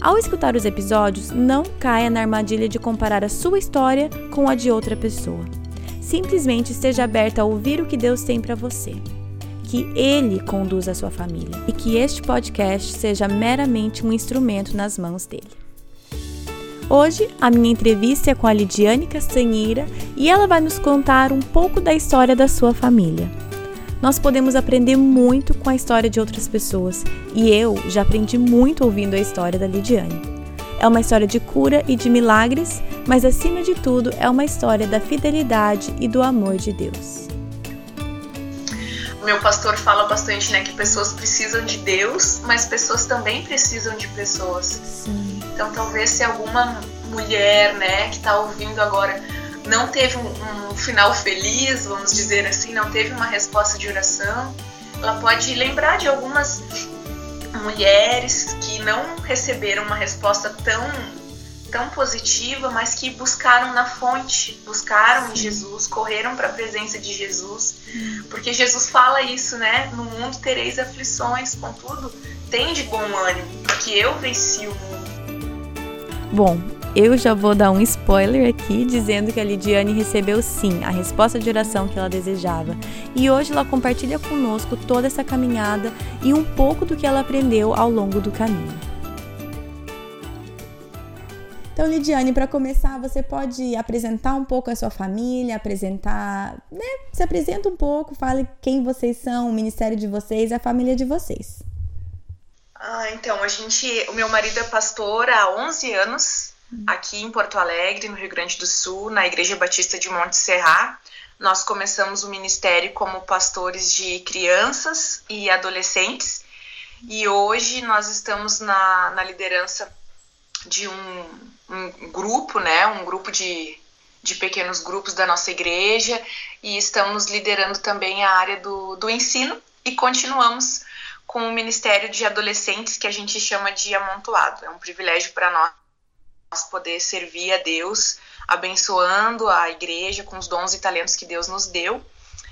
Ao escutar os episódios, não caia na armadilha de comparar a sua história com a de outra pessoa. Simplesmente esteja aberta a ouvir o que Deus tem para você. Que Ele conduza a sua família e que este podcast seja meramente um instrumento nas mãos dele. Hoje, a minha entrevista é com a Lidiane Castanheira e ela vai nos contar um pouco da história da sua família. Nós podemos aprender muito com a história de outras pessoas e eu já aprendi muito ouvindo a história da Lidiane. É uma história de cura e de milagres, mas acima de tudo é uma história da fidelidade e do amor de Deus. O meu pastor fala bastante, né, que pessoas precisam de Deus, mas pessoas também precisam de pessoas. Sim. Então, talvez se alguma mulher, né, que está ouvindo agora não teve um, um, final feliz, vamos dizer assim, não teve uma resposta de oração, ela pode lembrar de algumas mulheres que não receberam uma resposta tão tão positiva, mas que buscaram na fonte, buscaram em Jesus, correram para a presença de Jesus, porque Jesus fala isso, né? No mundo tereis aflições, contudo, tem de bom ânimo, porque eu venci o mundo. Bom, eu já vou dar um spoiler aqui dizendo que a Lidiane recebeu sim a resposta de oração que ela desejava. E hoje ela compartilha conosco toda essa caminhada e um pouco do que ela aprendeu ao longo do caminho. Então, Lidiane, para começar, você pode apresentar um pouco a sua família, apresentar, né? Se apresenta um pouco, fale quem vocês são, o ministério de vocês, a família de vocês. Ah, então, a gente, o meu marido é pastor há 11 anos, aqui em Porto Alegre, no Rio Grande do Sul, na Igreja Batista de Monte Serrat. Nós começamos o ministério como pastores de crianças e adolescentes, e hoje nós estamos na, na liderança de um, um grupo, né, um grupo de, de pequenos grupos da nossa igreja, e estamos liderando também a área do, do ensino e continuamos com o Ministério de Adolescentes, que a gente chama de amontoado. É um privilégio para nós poder servir a Deus, abençoando a igreja com os dons e talentos que Deus nos deu.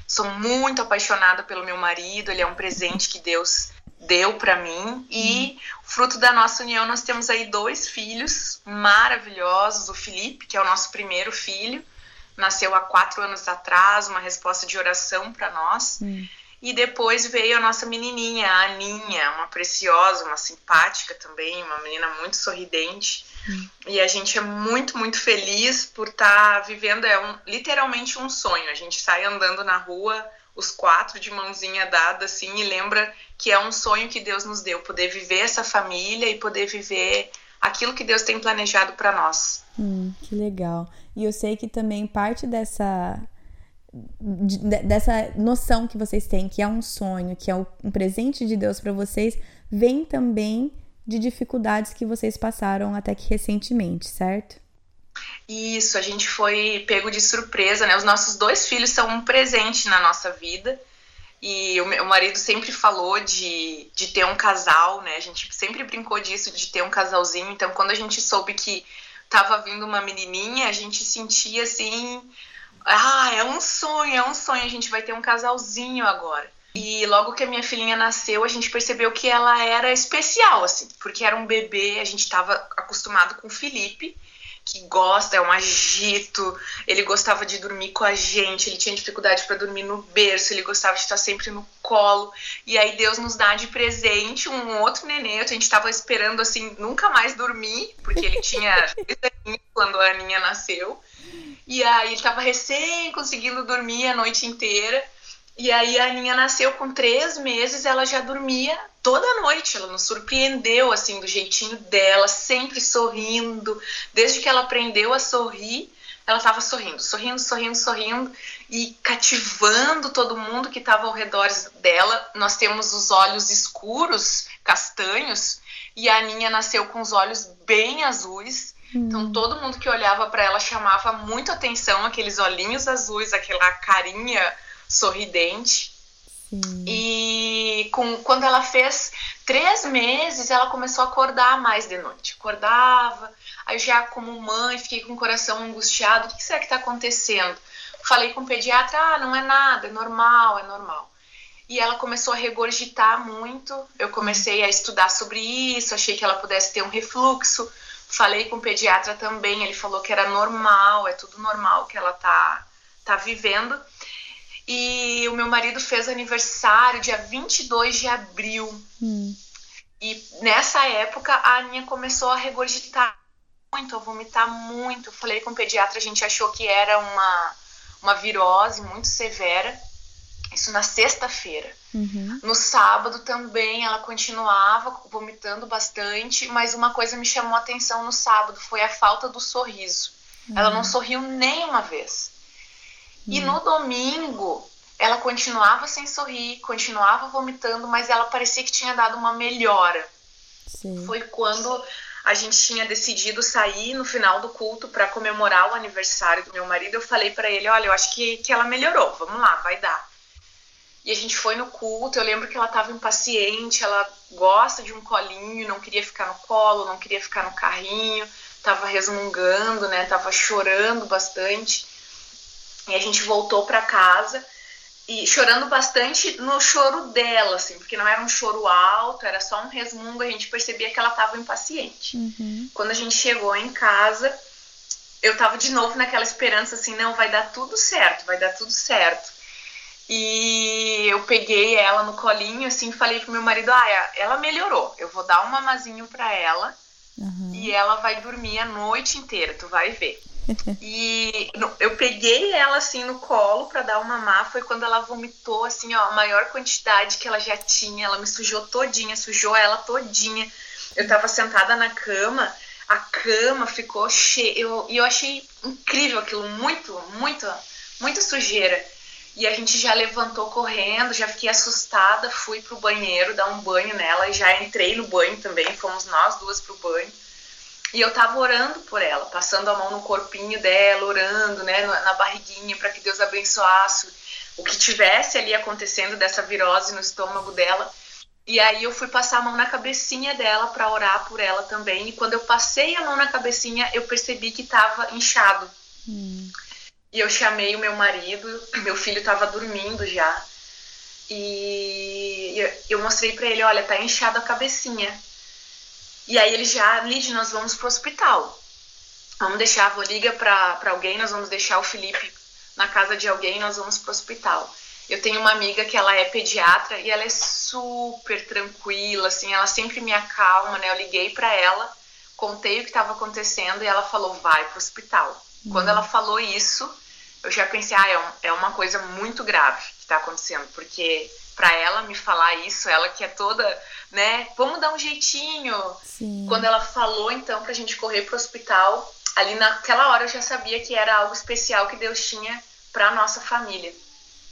Sou muito apaixonada pelo meu marido, ele é um presente que Deus deu para mim e fruto da nossa união nós temos aí dois filhos maravilhosos, o Felipe, que é o nosso primeiro filho, nasceu há quatro anos atrás, uma resposta de oração para nós. Hum. E depois veio a nossa menininha, a Aninha, uma preciosa, uma simpática também, uma menina muito sorridente. E a gente é muito, muito feliz por estar tá vivendo, é um, literalmente um sonho. A gente sai andando na rua, os quatro de mãozinha dada, assim, e lembra que é um sonho que Deus nos deu, poder viver essa família e poder viver aquilo que Deus tem planejado para nós. Hum, que legal. E eu sei que também parte dessa dessa noção que vocês têm, que é um sonho, que é um presente de Deus para vocês, vem também de dificuldades que vocês passaram até que recentemente, certo? Isso, a gente foi pego de surpresa, né? Os nossos dois filhos são um presente na nossa vida. E o meu marido sempre falou de, de ter um casal, né? A gente sempre brincou disso, de ter um casalzinho. Então, quando a gente soube que tava vindo uma menininha, a gente sentia assim ah, é um sonho, é um sonho, a gente vai ter um casalzinho agora. E logo que a minha filhinha nasceu, a gente percebeu que ela era especial, assim, porque era um bebê, a gente estava acostumado com o Felipe, que gosta, é um agito, ele gostava de dormir com a gente, ele tinha dificuldade para dormir no berço, ele gostava de estar sempre no colo. E aí Deus nos dá de presente um outro nenê, a gente estava esperando assim nunca mais dormir, porque ele tinha quando a Aninha nasceu. E aí ele tava recém conseguindo dormir a noite inteira. E aí a Aninha nasceu com três meses, ela já dormia toda noite. Ela nos surpreendeu assim do jeitinho dela, sempre sorrindo. Desde que ela aprendeu a sorrir, ela estava sorrindo, sorrindo, sorrindo, sorrindo e cativando todo mundo que estava ao redor dela. Nós temos os olhos escuros, castanhos, E a Aninha nasceu com os olhos bem azuis. Então hum. todo mundo que olhava para ela chamava muito atenção, aqueles olhinhos azuis, aquela carinha sorridente. Sim. E com, quando ela fez três meses, ela começou a acordar mais de noite. Acordava, aí já como mãe, fiquei com o coração angustiado. O que será que está acontecendo? Falei com o pediatra, ah, não é nada, é normal, é normal. E ela começou a regurgitar muito. Eu comecei a estudar sobre isso, achei que ela pudesse ter um refluxo. Falei com o pediatra também, ele falou que era normal, é tudo normal que ela tá, tá vivendo. E o meu marido fez aniversário dia 22 de abril. Hum. E nessa época a Aninha começou a regurgitar muito, a vomitar muito. Falei com o pediatra, a gente achou que era uma, uma virose muito severa. Isso na sexta-feira. Uhum. No sábado também ela continuava vomitando bastante, mas uma coisa me chamou a atenção no sábado foi a falta do sorriso. Uhum. Ela não sorriu nem uma vez. Uhum. E no domingo ela continuava sem sorrir, continuava vomitando, mas ela parecia que tinha dado uma melhora. Sim. Foi quando a gente tinha decidido sair no final do culto para comemorar o aniversário do meu marido. Eu falei para ele: Olha, eu acho que, que ela melhorou, vamos lá, vai dar. E a gente foi no culto. Eu lembro que ela estava impaciente, ela gosta de um colinho, não queria ficar no colo, não queria ficar no carrinho, estava resmungando, né? Tava chorando bastante. E a gente voltou para casa e chorando bastante no choro dela, assim, porque não era um choro alto, era só um resmungo, a gente percebia que ela estava impaciente. Uhum. Quando a gente chegou em casa, eu tava de novo naquela esperança assim, não, vai dar tudo certo, vai dar tudo certo. E eu peguei ela no colinho, assim, falei pro meu marido: ah, ela melhorou, eu vou dar um mamazinho pra ela uhum. e ela vai dormir a noite inteira, tu vai ver. e eu peguei ela assim no colo para dar uma mamar, foi quando ela vomitou assim, ó, a maior quantidade que ela já tinha, ela me sujou todinha, sujou ela todinha. Eu tava sentada na cama, a cama ficou cheia, eu, e eu achei incrível aquilo, muito, muito, muita sujeira. E a gente já levantou correndo, já fiquei assustada, fui pro banheiro dar um banho nela, já entrei no banho também, fomos nós duas pro banho. E eu tava orando por ela, passando a mão no corpinho dela, orando, né, na barriguinha, para que Deus abençoasse o que tivesse ali acontecendo dessa virose no estômago dela. E aí eu fui passar a mão na cabecinha dela para orar por ela também. E quando eu passei a mão na cabecinha, eu percebi que estava inchado. Hum. E eu chamei o meu marido, meu filho estava dormindo já. E eu mostrei para ele, olha, tá inchado a cabecinha. E aí ele já, Lid, nós vamos pro hospital. Vamos deixar, vou liga para alguém, nós vamos deixar o Felipe na casa de alguém, nós vamos pro hospital. Eu tenho uma amiga que ela é pediatra e ela é super tranquila, assim, ela sempre me acalma, né? Eu liguei para ela, contei o que estava acontecendo e ela falou: "Vai pro hospital". Uhum. Quando ela falou isso, eu já pensei, ah, é, um, é uma coisa muito grave que está acontecendo, porque para ela me falar isso, ela que é toda, né, vamos dar um jeitinho. Sim. Quando ela falou então pra gente correr pro hospital, ali naquela hora eu já sabia que era algo especial que Deus tinha para nossa família.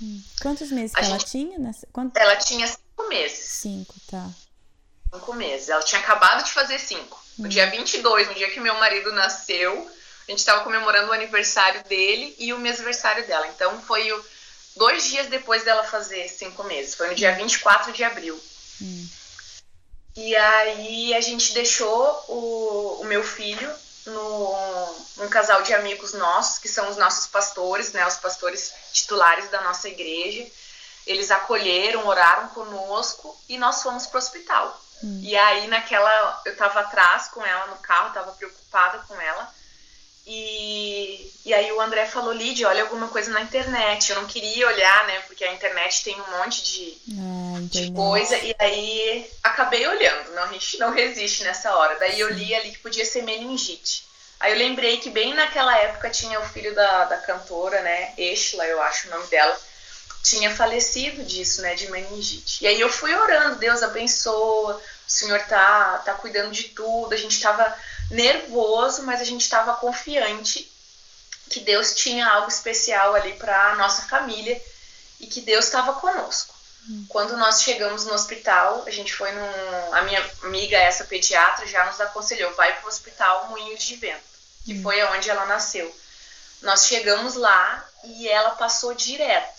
Hum. Quantos meses ela tinha? Nessa... Quanto... Ela tinha cinco meses. Cinco, tá. Cinco meses. Ela tinha acabado de fazer cinco. No hum. dia 22, no dia que meu marido nasceu, a gente estava comemorando o aniversário dele e o mês aniversário dela. Então foi o, dois dias depois dela fazer cinco meses. Foi no dia 24 de abril. Hum. E aí a gente deixou o, o meu filho no, num casal de amigos nossos, que são os nossos pastores, né, os pastores titulares da nossa igreja. Eles acolheram, oraram conosco e nós fomos pro hospital. Hum. E aí naquela, eu tava atrás com ela no carro, tava preocupada com ela. E, e aí o André falou, Lídia, olha alguma coisa na internet. Eu não queria olhar, né? Porque a internet tem um monte de, ah, de coisa. E aí acabei olhando. Não, a gente não resiste nessa hora. Daí eu li ali que podia ser meningite. Aí eu lembrei que bem naquela época tinha o filho da, da cantora, né? Estela, eu acho o nome dela. Tinha falecido disso, né? De meningite. E aí eu fui orando, Deus abençoa, o Senhor tá, tá cuidando de tudo. A gente tava nervoso, mas a gente estava confiante que Deus tinha algo especial ali para a nossa família e que Deus estava conosco. Hum. Quando nós chegamos no hospital, a gente foi num. A minha amiga, essa pediatra, já nos aconselhou: vai para o hospital Moinhos de Vento, que hum. foi onde ela nasceu. Nós chegamos lá e ela passou direto.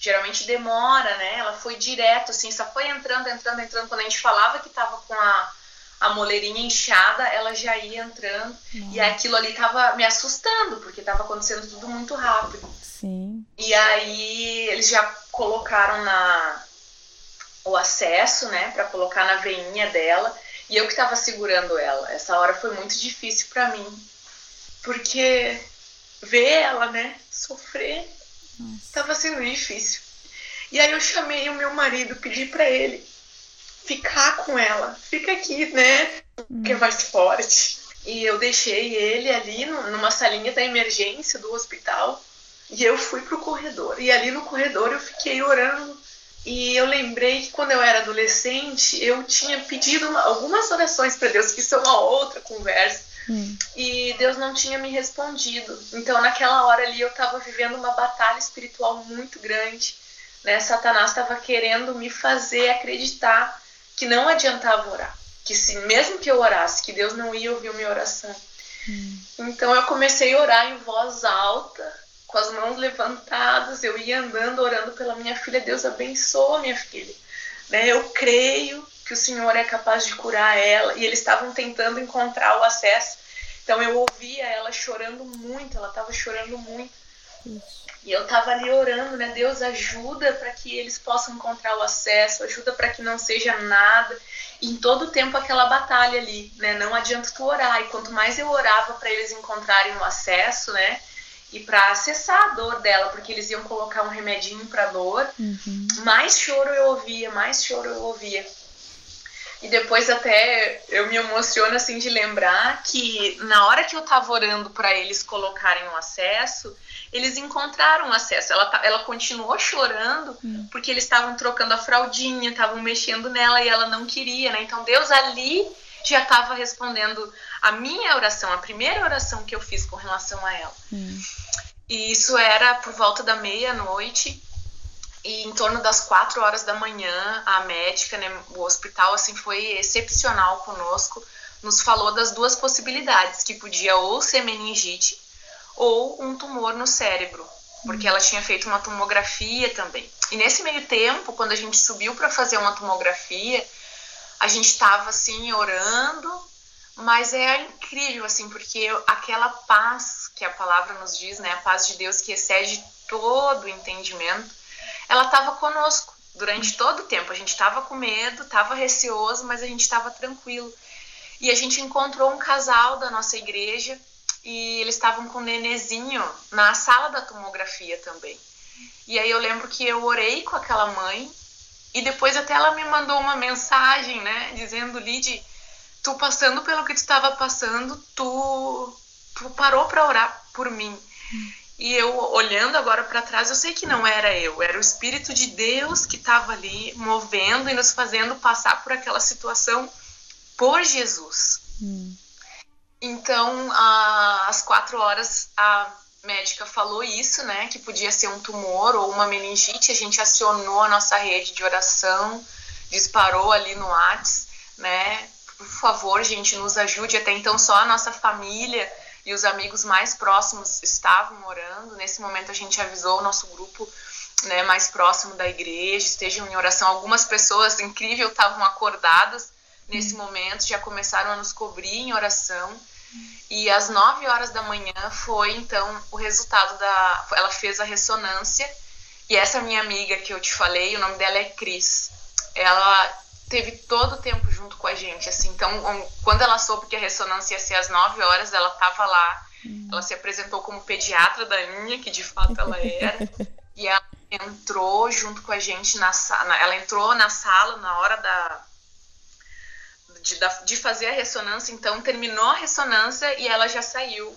Geralmente demora, né? Ela foi direto, assim, só foi entrando, entrando, entrando. Quando a gente falava que tava com a, a moleirinha inchada, ela já ia entrando. Uhum. E aquilo ali tava me assustando, porque tava acontecendo tudo muito rápido. Sim. E aí eles já colocaram na o acesso, né, para colocar na veinha dela. E eu que tava segurando ela. Essa hora foi muito difícil para mim. Porque ver ela, né, sofrer, Nossa. tava sendo difícil. E aí eu chamei o meu marido, pedi para ele ficar com ela. Fica aqui, né? Que é hum. mais forte. E eu deixei ele ali numa salinha da emergência do hospital. E eu fui pro corredor. E ali no corredor eu fiquei orando. E eu lembrei que quando eu era adolescente, eu tinha pedido uma, algumas orações para Deus, que são uma outra conversa. Hum. E Deus não tinha me respondido. Então, naquela hora ali, eu estava vivendo uma batalha espiritual muito grande. Né? Satanás estava querendo me fazer acreditar que não adiantava orar. Que se mesmo que eu orasse, que Deus não ia ouvir minha oração. Hum. Então, eu comecei a orar em voz alta, com as mãos levantadas. Eu ia andando, orando pela minha filha. Deus abençoa minha filha. Né? Eu creio que o Senhor é capaz de curar ela. E eles estavam tentando encontrar o acesso. Então eu ouvia ela chorando muito, ela estava chorando muito. E eu estava ali orando, né? Deus ajuda para que eles possam encontrar o acesso, ajuda para que não seja nada. E em todo o tempo aquela batalha ali, né? Não adianta tu orar. E quanto mais eu orava para eles encontrarem o acesso, né? E para acessar a dor dela, porque eles iam colocar um remedinho para dor, uhum. mais choro eu ouvia, mais choro eu ouvia. E depois até eu me emociono assim de lembrar que na hora que eu tava orando para eles colocarem o um acesso, eles encontraram acesso. Ela, ela continuou chorando hum. porque eles estavam trocando a fraldinha, estavam mexendo nela e ela não queria, né? Então Deus ali já estava respondendo a minha oração, a primeira oração que eu fiz com relação a ela. Hum. E isso era por volta da meia-noite e em torno das quatro horas da manhã, a médica, né, o hospital, assim, foi excepcional conosco, nos falou das duas possibilidades, que podia ou ser meningite ou um tumor no cérebro, porque ela tinha feito uma tomografia também. E nesse meio tempo, quando a gente subiu para fazer uma tomografia, a gente estava assim orando, mas é incrível assim, porque aquela paz que a palavra nos diz, né, a paz de Deus que excede todo o entendimento, ela estava conosco durante todo o tempo. A gente estava com medo, estava receoso, mas a gente estava tranquilo. E a gente encontrou um casal da nossa igreja e eles estavam com um nenezinho na sala da tomografia também. E aí eu lembro que eu orei com aquela mãe e depois até ela me mandou uma mensagem, né, dizendo, Lid, tu passando pelo que tu estava passando, tu, tu parou para orar por mim. E eu, olhando agora para trás, eu sei que não era eu, era o Espírito de Deus que estava ali movendo e nos fazendo passar por aquela situação por Jesus. Hum. Então, às quatro horas, a médica falou isso, né? Que podia ser um tumor ou uma meningite. A gente acionou a nossa rede de oração, disparou ali no Whats, né? Por favor, gente, nos ajude. Até então, só a nossa família e os amigos mais próximos estavam orando. Nesse momento a gente avisou o nosso grupo né, mais próximo da igreja, estejam em oração. Algumas pessoas, incrível, estavam acordadas nesse momento, já começaram a nos cobrir em oração. E às 9 horas da manhã foi então o resultado da. Ela fez a ressonância. E essa minha amiga que eu te falei, o nome dela é Cris. Ela teve todo o tempo junto com a gente, assim. Então, quando ela soube que a ressonância ia ser às 9 horas, ela estava lá. Hum. Ela se apresentou como pediatra da linha, que de fato ela era. e ela entrou junto com a gente na sala. Ela entrou na sala na hora da de, de fazer a ressonância, então terminou a ressonância e ela já saiu.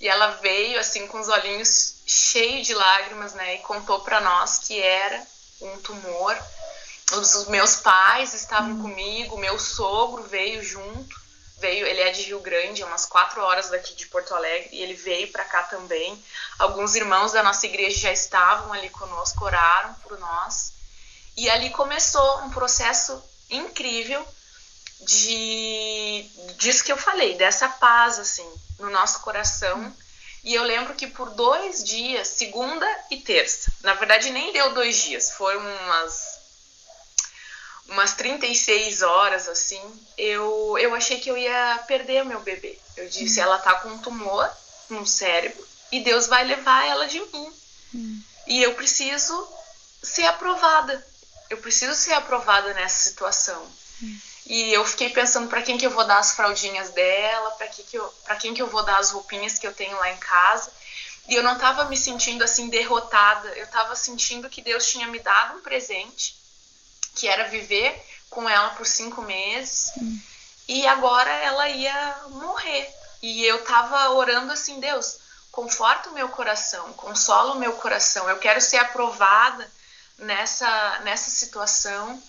E ela veio assim com os olhinhos cheios de lágrimas, né, e contou para nós que era um tumor os meus pais estavam hum. comigo, meu sogro veio junto, veio, ele é de Rio Grande, umas quatro horas daqui de Porto Alegre, e ele veio para cá também. Alguns irmãos da nossa igreja já estavam ali conosco, oraram por nós. E ali começou um processo incrível de disso que eu falei, dessa paz assim no nosso coração. E eu lembro que por dois dias, segunda e terça, na verdade nem deu dois dias, foram umas umas 36 horas assim, eu, eu achei que eu ia perder o meu bebê. Eu disse, ela tá com um tumor no cérebro e Deus vai levar ela de mim. Hum. E eu preciso ser aprovada. Eu preciso ser aprovada nessa situação. Hum. E eu fiquei pensando para quem que eu vou dar as fraldinhas dela, para que que eu, para quem que eu vou dar as roupinhas que eu tenho lá em casa. E eu não estava me sentindo assim derrotada, eu estava sentindo que Deus tinha me dado um presente, que era viver com ela por cinco meses, hum. e agora ela ia morrer. E eu estava orando assim, Deus, conforta o meu coração, consola o meu coração. Eu quero ser aprovada nessa nessa situação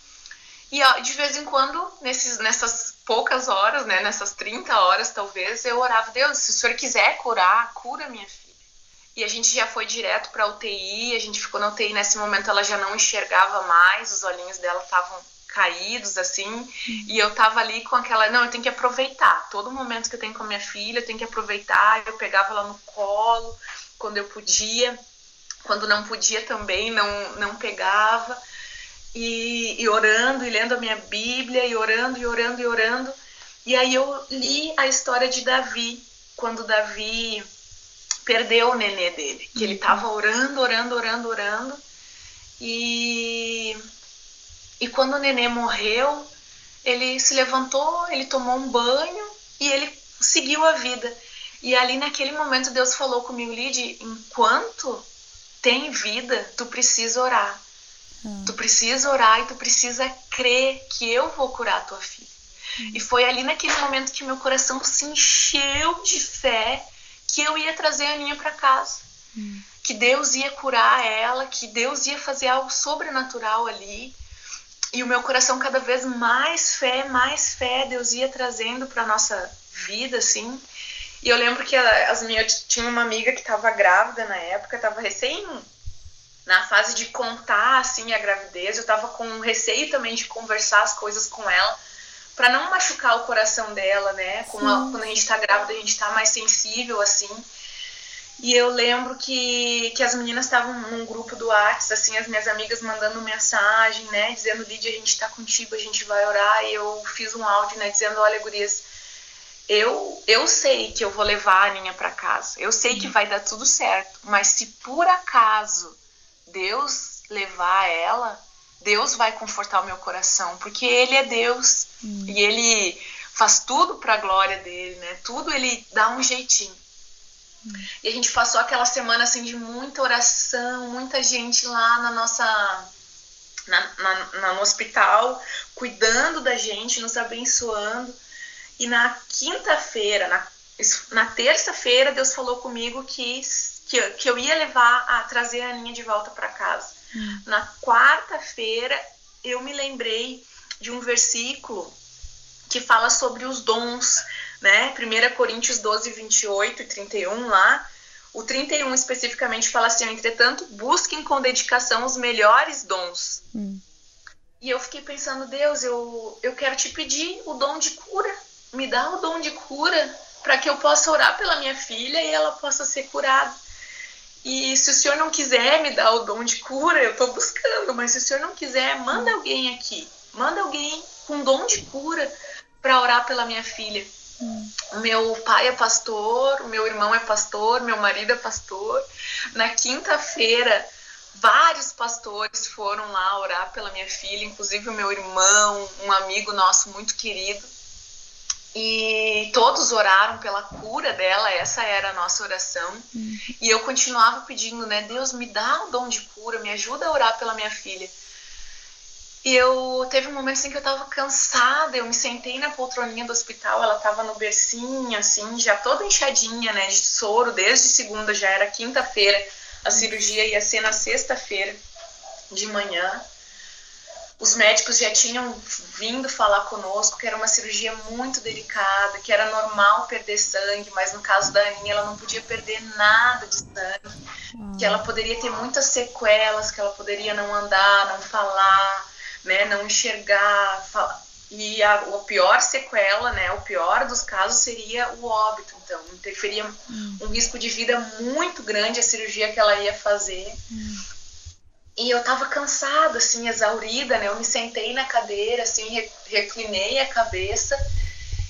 e de vez em quando, nesses, nessas poucas horas, né, nessas 30 horas talvez, eu orava, Deus, se o senhor quiser curar, cura minha filha. E a gente já foi direto para UTI, a gente ficou na UTI, nesse momento ela já não enxergava mais, os olhinhos dela estavam caídos assim, uhum. e eu tava ali com aquela, não, eu tenho que aproveitar, todo momento que eu tenho com a minha filha, eu tenho que aproveitar, eu pegava ela no colo quando eu podia, quando não podia também, não não pegava e, e orando e lendo a minha Bíblia e orando e orando e orando. E aí eu li a história de Davi, quando Davi perdeu o nenê dele, que ele estava uhum. orando, orando, orando, orando. E, e quando o nenê morreu, ele se levantou, ele tomou um banho e ele seguiu a vida. E ali naquele momento Deus falou comigo, Lid, enquanto tem vida, tu precisa orar. Hum. Tu precisa orar e tu precisa crer que eu vou curar a tua filha. Hum. E foi ali naquele momento que meu coração se encheu de fé que eu ia trazer a Aninha para casa. Hum. Que Deus ia curar ela, que Deus ia fazer algo sobrenatural ali. E o meu coração cada vez mais fé, mais fé Deus ia trazendo para nossa vida, assim. E eu lembro que as minhas tinha uma amiga que estava grávida na época, estava recém na fase de contar assim a gravidez, eu tava com receio também de conversar as coisas com ela para não machucar o coração dela, né? Como a, quando a gente tá grávida, a gente tá mais sensível assim. E eu lembro que, que as meninas estavam num grupo do WhatsApp, assim, as minhas amigas mandando mensagem, né, dizendo, Lídia, a gente tá contigo, a gente vai orar. E eu fiz um áudio, né, dizendo, olha, gurias, eu, eu sei que eu vou levar a Aninha para casa. Eu sei que uhum. vai dar tudo certo. Mas se por acaso Deus levar ela, Deus vai confortar o meu coração, porque Ele é Deus hum. e Ele faz tudo para a glória dele, né? Tudo Ele dá um jeitinho. Hum. E a gente passou aquela semana assim de muita oração, muita gente lá na nossa na, na, na, no hospital, cuidando da gente, nos abençoando. E na quinta-feira, na, na terça-feira, Deus falou comigo que que, que eu ia levar a trazer a Aninha de volta para casa. Hum. Na quarta-feira, eu me lembrei de um versículo que fala sobre os dons, né? 1 Coríntios 12, 28 e 31 lá. O 31 especificamente fala assim: entretanto, busquem com dedicação os melhores dons. Hum. E eu fiquei pensando, Deus, eu, eu quero te pedir o dom de cura. Me dá o dom de cura para que eu possa orar pela minha filha e ela possa ser curada. E se o senhor não quiser me dar o dom de cura, eu estou buscando, mas se o senhor não quiser, manda alguém aqui, manda alguém com dom de cura para orar pela minha filha. O meu pai é pastor, o meu irmão é pastor, meu marido é pastor. Na quinta-feira, vários pastores foram lá orar pela minha filha, inclusive o meu irmão, um amigo nosso muito querido. E todos oraram pela cura dela, essa era a nossa oração. E eu continuava pedindo, né? Deus, me dá o dom de cura, me ajuda a orar pela minha filha. E eu teve um momento assim que eu tava cansada, eu me sentei na poltroninha do hospital, ela tava no bercinho, assim, já toda inchadinha, né, de soro, desde segunda, já era quinta-feira, a cirurgia ia ser na sexta-feira de manhã os médicos já tinham vindo falar conosco que era uma cirurgia muito delicada, que era normal perder sangue, mas no caso da Aninha ela não podia perder nada de sangue, Uau. que ela poderia ter muitas sequelas, que ela poderia não andar, não falar, né, não enxergar, falar. E a, a pior sequela, né, o pior dos casos seria o óbito. Então, interferia hum. um risco de vida muito grande a cirurgia que ela ia fazer. Hum. E eu tava cansada, assim, exaurida, né? Eu me sentei na cadeira, assim, reclinei a cabeça.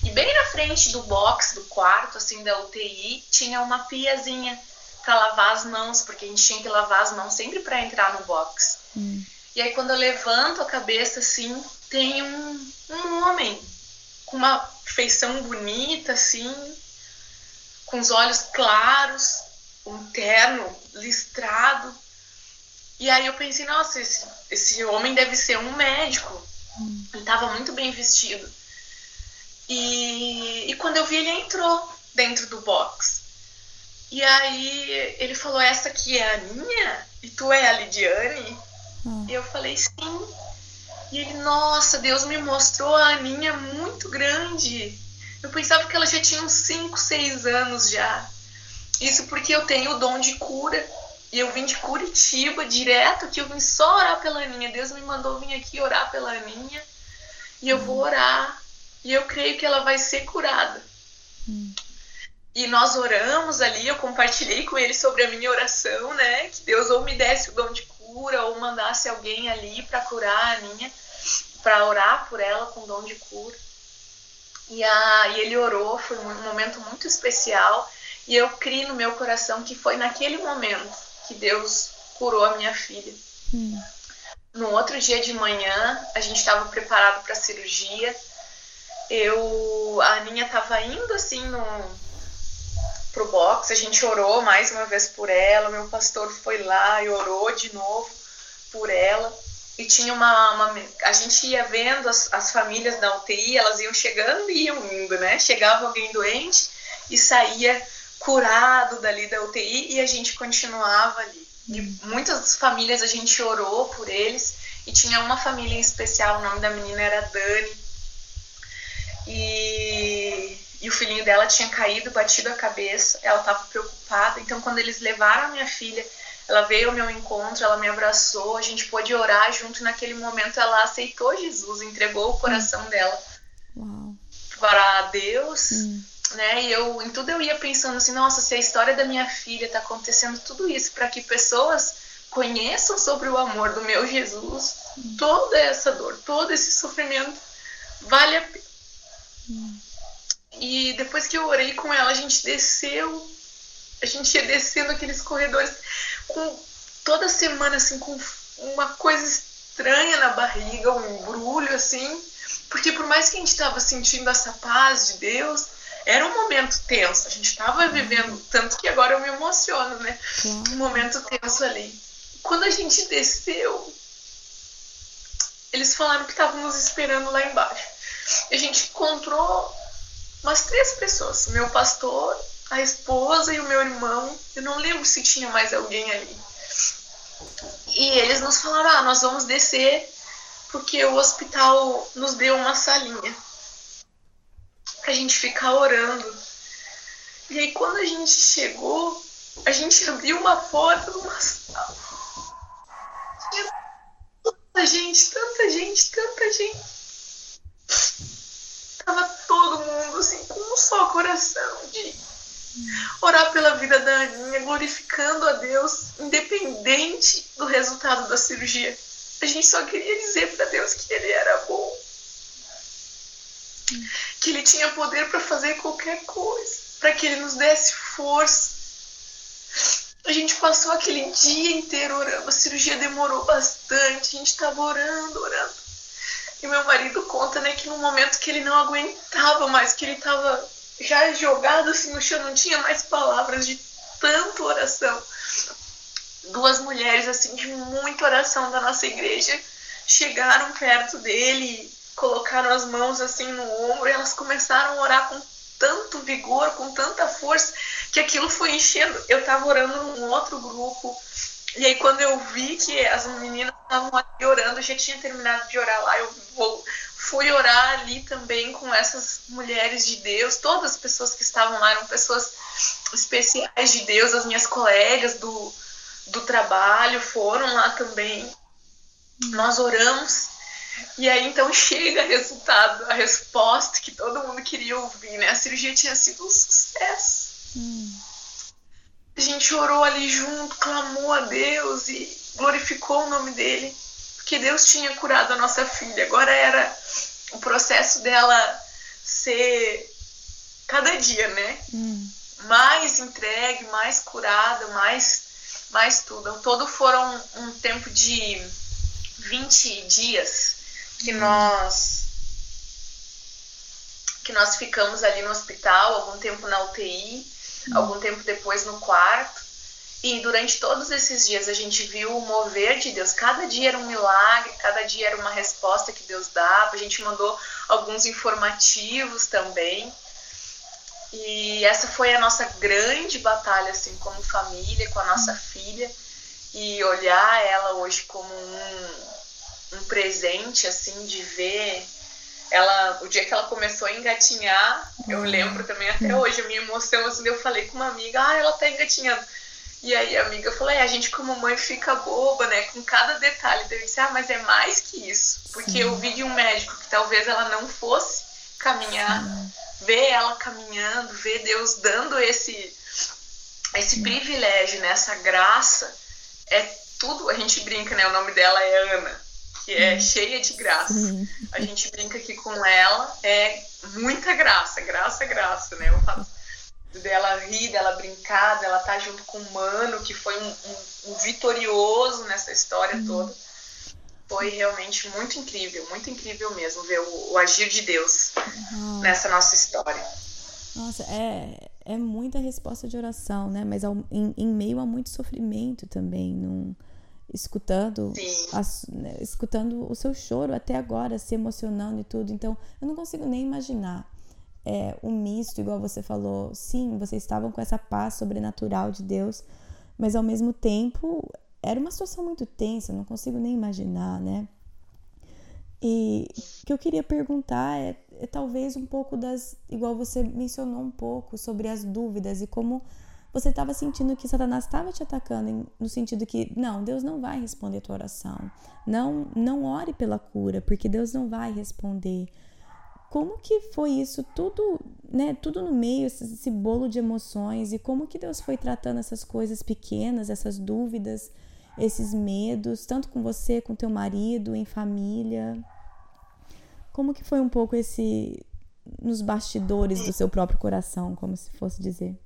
E bem na frente do box, do quarto, assim, da UTI, tinha uma piazinha para lavar as mãos, porque a gente tinha que lavar as mãos sempre para entrar no box. Hum. E aí, quando eu levanto a cabeça, assim, tem um, um homem com uma feição bonita, assim, com os olhos claros, um terno listrado. E aí eu pensei, nossa, esse, esse homem deve ser um médico. Ele estava muito bem vestido. E, e quando eu vi, ele entrou dentro do box. E aí ele falou, essa aqui é a minha? E tu é a Lidiane? Hum. E eu falei, sim. E ele, nossa, Deus me mostrou a Aninha muito grande. Eu pensava que ela já tinha uns 5, 6 anos já. Isso porque eu tenho o dom de cura. E eu vim de Curitiba direto que eu vim só orar pela Aninha. Deus me mandou vir aqui orar pela Aninha. E eu vou orar. E eu creio que ela vai ser curada. Hum. E nós oramos ali, eu compartilhei com ele sobre a minha oração, né? Que Deus ou me desse o dom de cura ou mandasse alguém ali para curar a Aninha, para orar por ela com dom de cura. E, a, e ele orou, foi um momento muito especial. E eu criei no meu coração que foi naquele momento que Deus curou a minha filha. Hum. No outro dia de manhã, a gente estava preparado para a cirurgia. Eu, a Aninha estava indo assim no pro box, a gente orou mais uma vez por ela, meu pastor foi lá e orou de novo por ela. E tinha uma, uma a gente ia vendo as, as famílias da UTI, elas iam chegando e iam indo, né? Chegava alguém doente e saía curado dali da UTI e a gente continuava ali. E muitas famílias a gente orou por eles e tinha uma família em especial, o nome da menina era Dani. E, e o filhinho dela tinha caído, batido a cabeça, ela estava preocupada. Então, quando eles levaram a minha filha, ela veio ao meu encontro, ela me abraçou, a gente pôde orar junto. E naquele momento, ela aceitou Jesus, entregou o coração dela Uau. para Deus. Hum né? E eu em tudo eu ia pensando assim, nossa, se a história da minha filha está acontecendo tudo isso para que pessoas conheçam sobre o amor do meu Jesus, toda essa dor, todo esse sofrimento vale a pena. E depois que eu orei com ela, a gente desceu, a gente ia descendo aqueles corredores com toda semana assim com uma coisa estranha na barriga, um embrulho assim, porque por mais que a gente estava sentindo essa paz de Deus, era um momento tenso. A gente estava vivendo, tanto que agora eu me emociono, né? Um momento tenso ali. Quando a gente desceu, eles falaram que estavam nos esperando lá embaixo. E a gente encontrou umas três pessoas: meu pastor, a esposa e o meu irmão. Eu não lembro se tinha mais alguém ali. E eles nos falaram: ah, nós vamos descer porque o hospital nos deu uma salinha pra gente ficar orando. E aí quando a gente chegou, a gente abriu uma porta numa sala. Tinha tanta gente, tanta gente, tanta gente. Tava todo mundo assim, com um só coração de orar pela vida da Aninha, glorificando a Deus, independente do resultado da cirurgia. A gente só queria dizer para Deus que Ele era bom que ele tinha poder para fazer qualquer coisa, para que ele nos desse força. A gente passou aquele dia inteiro orando, a cirurgia demorou bastante, a gente estava orando, orando. E meu marido conta, né, que no momento que ele não aguentava mais, que ele estava já jogado assim no chão, não tinha mais palavras de tanta oração. Duas mulheres assim de muita oração da nossa igreja chegaram perto dele colocaram as mãos assim no ombro e elas começaram a orar com tanto vigor, com tanta força, que aquilo foi enchendo. Eu estava orando num outro grupo, e aí quando eu vi que as meninas estavam ali orando, eu já tinha terminado de orar lá, eu vou, fui orar ali também com essas mulheres de Deus, todas as pessoas que estavam lá eram pessoas especiais de Deus, as minhas colegas do, do trabalho foram lá também. Nós oramos e aí então chega o resultado, a resposta que todo mundo queria ouvir, né? A cirurgia tinha sido um sucesso. Hum. A gente orou ali junto, clamou a Deus e glorificou o nome dele, porque Deus tinha curado a nossa filha. Agora era o processo dela ser cada dia, né? Hum. Mais entregue, mais curada, mais, mais tudo. Todo foram um tempo de 20 dias que nós que nós ficamos ali no hospital, algum tempo na UTI, algum tempo depois no quarto. E durante todos esses dias a gente viu o mover de Deus. Cada dia era um milagre, cada dia era uma resposta que Deus dava. A gente mandou alguns informativos também. E essa foi a nossa grande batalha, assim, como família, com a nossa filha. E olhar ela hoje como um, um presente, assim, de ver ela, o dia que ela começou a engatinhar, eu uhum. lembro também até hoje a minha emoção, assim, eu falei com uma amiga, ah, ela tá engatinhando. E aí a amiga falou, é, a gente como mãe fica boba, né, com cada detalhe. Eu disse, ah, mas é mais que isso. Porque Sim. eu vi de um médico que talvez ela não fosse caminhar, Sim. ver ela caminhando, ver Deus dando esse, esse privilégio, né, essa graça. É tudo, a gente brinca, né, o nome dela é Ana, que é cheia de graça. A gente brinca aqui com ela, é muita graça, graça, graça, né, eu falo dela rir, dela brincar, dela estar tá junto com o Mano, que foi um, um, um vitorioso nessa história uhum. toda. Foi realmente muito incrível, muito incrível mesmo ver o, o agir de Deus uhum. nessa nossa história. Nossa, é, é muita resposta de oração, né? Mas ao, em, em meio a muito sofrimento também, num, escutando, as, né, escutando o seu choro até agora, se emocionando e tudo. Então, eu não consigo nem imaginar é, um misto, igual você falou. Sim, vocês estavam com essa paz sobrenatural de Deus, mas ao mesmo tempo era uma situação muito tensa, não consigo nem imaginar, né? E o que eu queria perguntar é, é, talvez um pouco das. Igual você mencionou um pouco sobre as dúvidas e como você estava sentindo que Satanás estava te atacando, no sentido que, não, Deus não vai responder a tua oração. Não, não ore pela cura, porque Deus não vai responder como que foi isso tudo, né, tudo no meio, esse, esse, bolo de emoções e como que Deus foi tratando essas coisas pequenas, essas dúvidas, esses medos, tanto com você, com teu marido, em família. Como que foi um pouco esse nos bastidores do seu próprio coração, como se fosse dizer?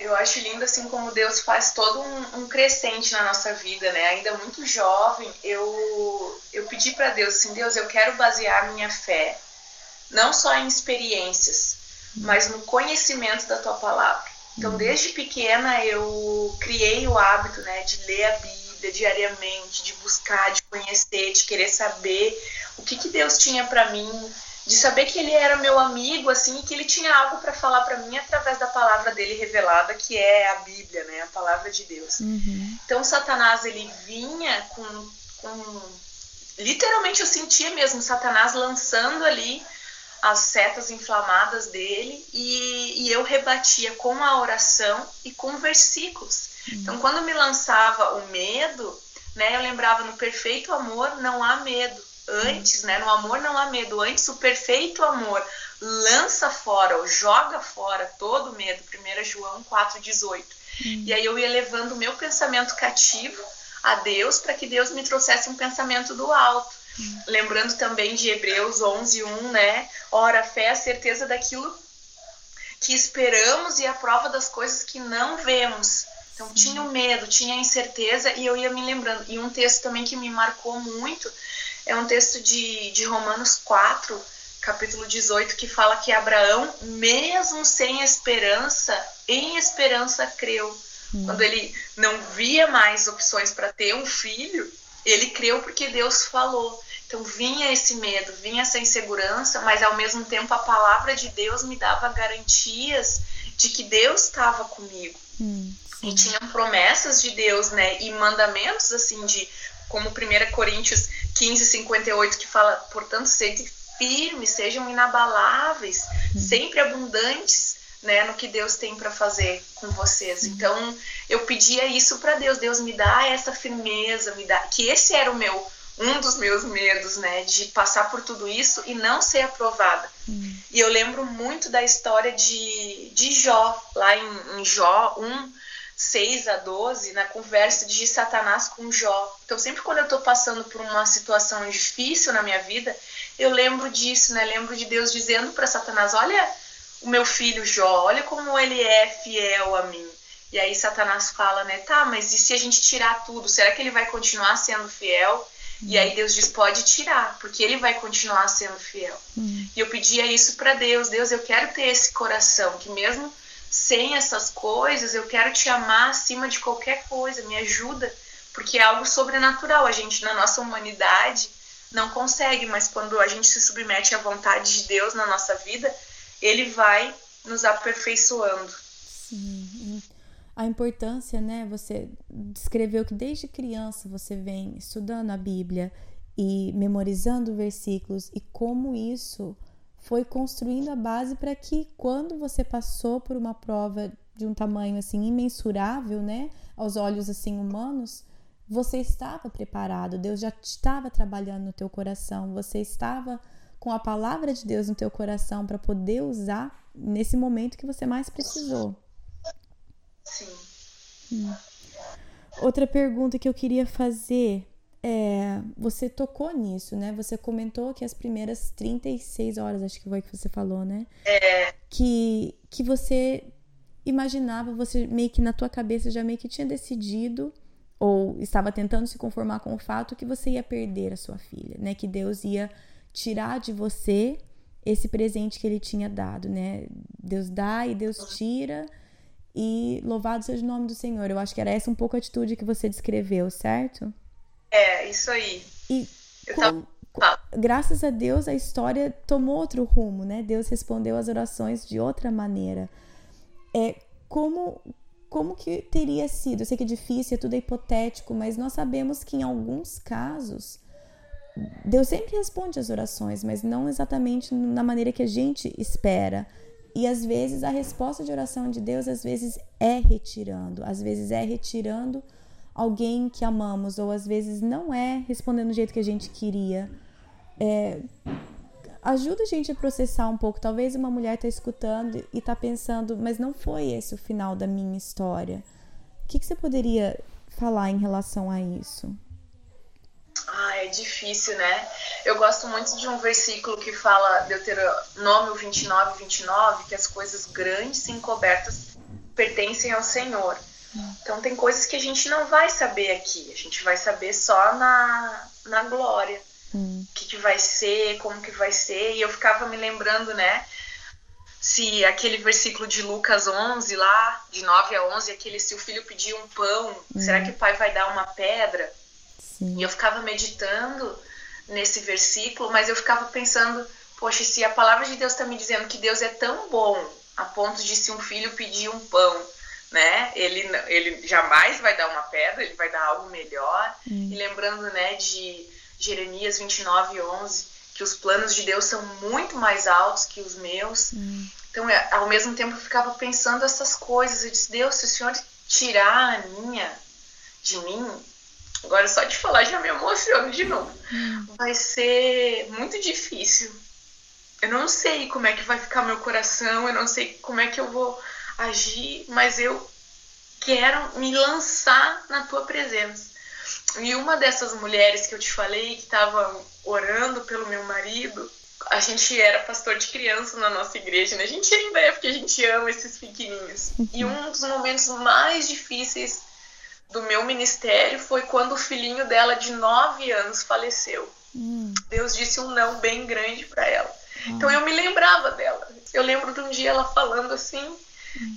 Eu acho lindo assim como Deus faz todo um, um crescente na nossa vida, né? Ainda muito jovem, eu eu pedi para Deus assim, Deus, eu quero basear minha fé não só em experiências, mas no conhecimento da tua palavra. Então, uhum. desde pequena eu criei o hábito, né, de ler a Bíblia diariamente, de buscar, de conhecer, de querer saber o que que Deus tinha para mim, de saber que ele era meu amigo assim, e que ele tinha algo para falar para mim através da palavra dele revelada, que é a Bíblia, né, a palavra de Deus. Uhum. Então, Satanás ele vinha com, com literalmente eu sentia mesmo Satanás lançando ali as setas inflamadas dele e, e eu rebatia com a oração e com versículos. Uhum. Então, quando me lançava o medo, né, eu lembrava no perfeito amor não há medo. Antes, né, no amor não há medo. Antes, o perfeito amor lança fora ou joga fora todo medo. 1 João 4,18. Uhum. E aí eu ia levando o meu pensamento cativo a Deus para que Deus me trouxesse um pensamento do alto. Lembrando também de Hebreus 11, 1, né? Ora, a fé é a certeza daquilo que esperamos e a prova das coisas que não vemos. Então, tinha o medo, tinha a incerteza e eu ia me lembrando. E um texto também que me marcou muito é um texto de, de Romanos 4, capítulo 18, que fala que Abraão, mesmo sem esperança, em esperança creu. Hum. Quando ele não via mais opções para ter um filho, ele creu porque Deus falou. Então vinha esse medo, vinha essa insegurança, mas ao mesmo tempo a palavra de Deus me dava garantias de que Deus estava comigo. Hum, e tinha promessas de Deus, né? E mandamentos assim de como 1 Coríntios 15, 58, que fala, portanto, sejam firmes, sejam inabaláveis, hum. sempre abundantes né, no que Deus tem para fazer com vocês. Então, eu pedia isso para Deus, Deus me dá essa firmeza, me dá que esse era o meu um dos meus medos, né, de passar por tudo isso e não ser aprovada. Hum. E eu lembro muito da história de, de Jó, lá em, em Jó 1, 6 a 12, na conversa de Satanás com Jó. Então, sempre quando eu estou passando por uma situação difícil na minha vida, eu lembro disso, né? Lembro de Deus dizendo para Satanás: Olha o meu filho Jó, olha como ele é fiel a mim. E aí Satanás fala, né? Tá, mas e se a gente tirar tudo? Será que ele vai continuar sendo fiel? E aí Deus diz: pode tirar, porque ele vai continuar sendo fiel. Uhum. E eu pedia isso para Deus: Deus, eu quero ter esse coração, que mesmo sem essas coisas, eu quero te amar acima de qualquer coisa, me ajuda, porque é algo sobrenatural. A gente, na nossa humanidade, não consegue, mas quando a gente se submete à vontade de Deus na nossa vida, ele vai nos aperfeiçoando. Sim a importância, né? Você descreveu que desde criança você vem estudando a Bíblia e memorizando versículos e como isso foi construindo a base para que quando você passou por uma prova de um tamanho assim imensurável, né, aos olhos assim humanos, você estava preparado, Deus já estava trabalhando no teu coração, você estava com a palavra de Deus no teu coração para poder usar nesse momento que você mais precisou. Sim. Hum. Outra pergunta que eu queria fazer é: você tocou nisso, né? Você comentou que as primeiras 36 horas, acho que foi que você falou, né? É. Que, que você imaginava, você meio que na tua cabeça já meio que tinha decidido ou estava tentando se conformar com o fato que você ia perder a sua filha, né? Que Deus ia tirar de você esse presente que ele tinha dado, né? Deus dá e Deus tira e louvado seja o nome do Senhor. Eu acho que era essa um pouco a atitude que você descreveu, certo? É, isso aí. E com, com, graças a Deus a história tomou outro rumo, né? Deus respondeu às orações de outra maneira. É como como que teria sido? Eu sei que é difícil, é tudo é hipotético, mas nós sabemos que em alguns casos Deus sempre responde às orações, mas não exatamente na maneira que a gente espera. E às vezes a resposta de oração de Deus às vezes é retirando, às vezes é retirando alguém que amamos, ou às vezes não é respondendo do jeito que a gente queria. É, ajuda a gente a processar um pouco. Talvez uma mulher está escutando e está pensando, mas não foi esse o final da minha história. O que, que você poderia falar em relação a isso? Ah, é difícil, né? Eu gosto muito de um versículo que fala, Deuteronômio 29, 29, que as coisas grandes e encobertas pertencem ao Senhor. Então tem coisas que a gente não vai saber aqui, a gente vai saber só na, na glória. Hum. O que, que vai ser, como que vai ser. E eu ficava me lembrando, né? Se aquele versículo de Lucas 11 lá, de 9 a 11, aquele se o filho pedir um pão, hum. será que o pai vai dar uma pedra? Sim. E eu ficava meditando nesse versículo, mas eu ficava pensando, poxa, se a palavra de Deus está me dizendo que Deus é tão bom a ponto de se um filho pedir um pão, né, ele, ele jamais vai dar uma pedra, ele vai dar algo melhor. Hum. E lembrando, né, de Jeremias 29, 11, que os planos de Deus são muito mais altos que os meus. Hum. Então, é, ao mesmo tempo, eu ficava pensando essas coisas. Eu disse, Deus, se o Senhor tirar a minha de mim, Agora só de falar já me emociono de novo. Hum. Vai ser muito difícil. Eu não sei como é que vai ficar meu coração, eu não sei como é que eu vou agir, mas eu quero me lançar na tua presença. E uma dessas mulheres que eu te falei que estava orando pelo meu marido, a gente era pastor de criança na nossa igreja, né? A gente ainda é porque a gente ama esses pequenininhos. E um dos momentos mais difíceis do meu ministério foi quando o filhinho dela de 9 anos faleceu. Hum. Deus disse um não bem grande para ela. Hum. Então eu me lembrava dela. Eu lembro de um dia ela falando assim.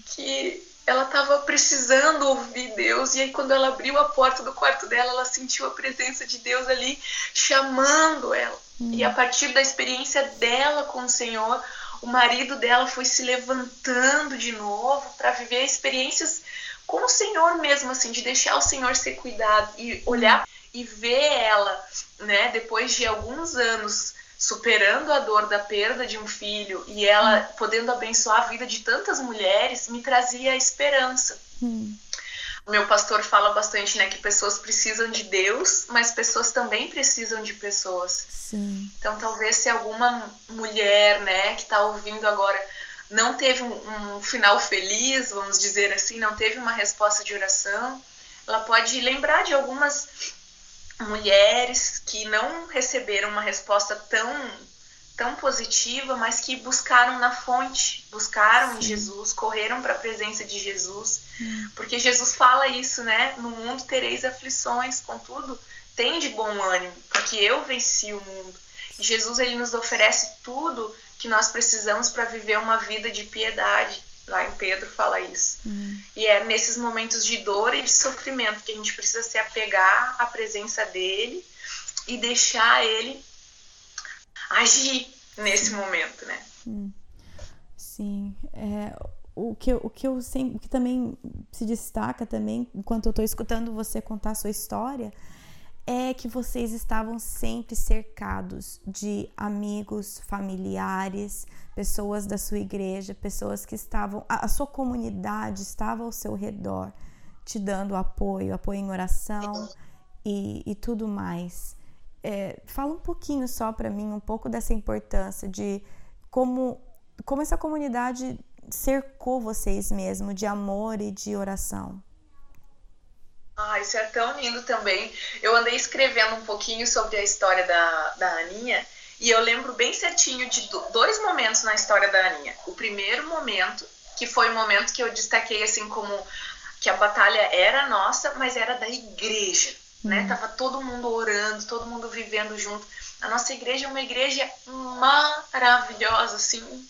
Que ela estava precisando ouvir Deus e aí quando ela abriu a porta do quarto dela, ela sentiu a presença de Deus ali chamando ela. Hum. E a partir da experiência dela com o Senhor, o marido dela foi se levantando de novo para viver experiências com o Senhor mesmo, assim, de deixar o Senhor ser cuidado e olhar e ver ela, né, depois de alguns anos superando a dor da perda de um filho e ela hum. podendo abençoar a vida de tantas mulheres, me trazia esperança. Hum. O meu pastor fala bastante, né, que pessoas precisam de Deus, mas pessoas também precisam de pessoas. Sim. Então, talvez se alguma mulher, né, que está ouvindo agora não teve um, um, final feliz, vamos dizer assim, não teve uma resposta de oração, ela pode lembrar de algumas mulheres que não receberam uma resposta tão tão positiva, mas que buscaram na fonte, buscaram Sim. em Jesus, correram para a presença de Jesus, hum. porque Jesus fala isso, né? No mundo tereis aflições, contudo, tem de bom ânimo, porque eu venci o mundo. E Jesus ele nos oferece tudo que nós precisamos para viver uma vida de piedade. Lá em Pedro fala isso. Hum. E é nesses momentos de dor e de sofrimento que a gente precisa se apegar à presença dele e deixar ele agir nesse momento, né? Hum. Sim. É, o, que, o, que eu sempre, o que também se destaca também, enquanto eu estou escutando você contar a sua história, é que vocês estavam sempre cercados de amigos, familiares, pessoas da sua igreja, pessoas que estavam, a, sua comunidade estava ao seu redor, te dando apoio, apoio em oração e, e tudo mais. É, fala um pouquinho só para mim, um pouco dessa importância de como, como essa comunidade cercou vocês mesmo de amor e de oração. Ah, isso é tão lindo também. Eu andei escrevendo um pouquinho sobre a história da, da Aninha e eu lembro bem certinho de dois momentos na história da Aninha. O primeiro momento, que foi o momento que eu destaquei assim como que a batalha era nossa, mas era da igreja né? Uhum. Tava todo mundo orando, todo mundo vivendo junto. A nossa igreja é uma igreja maravilhosa, assim,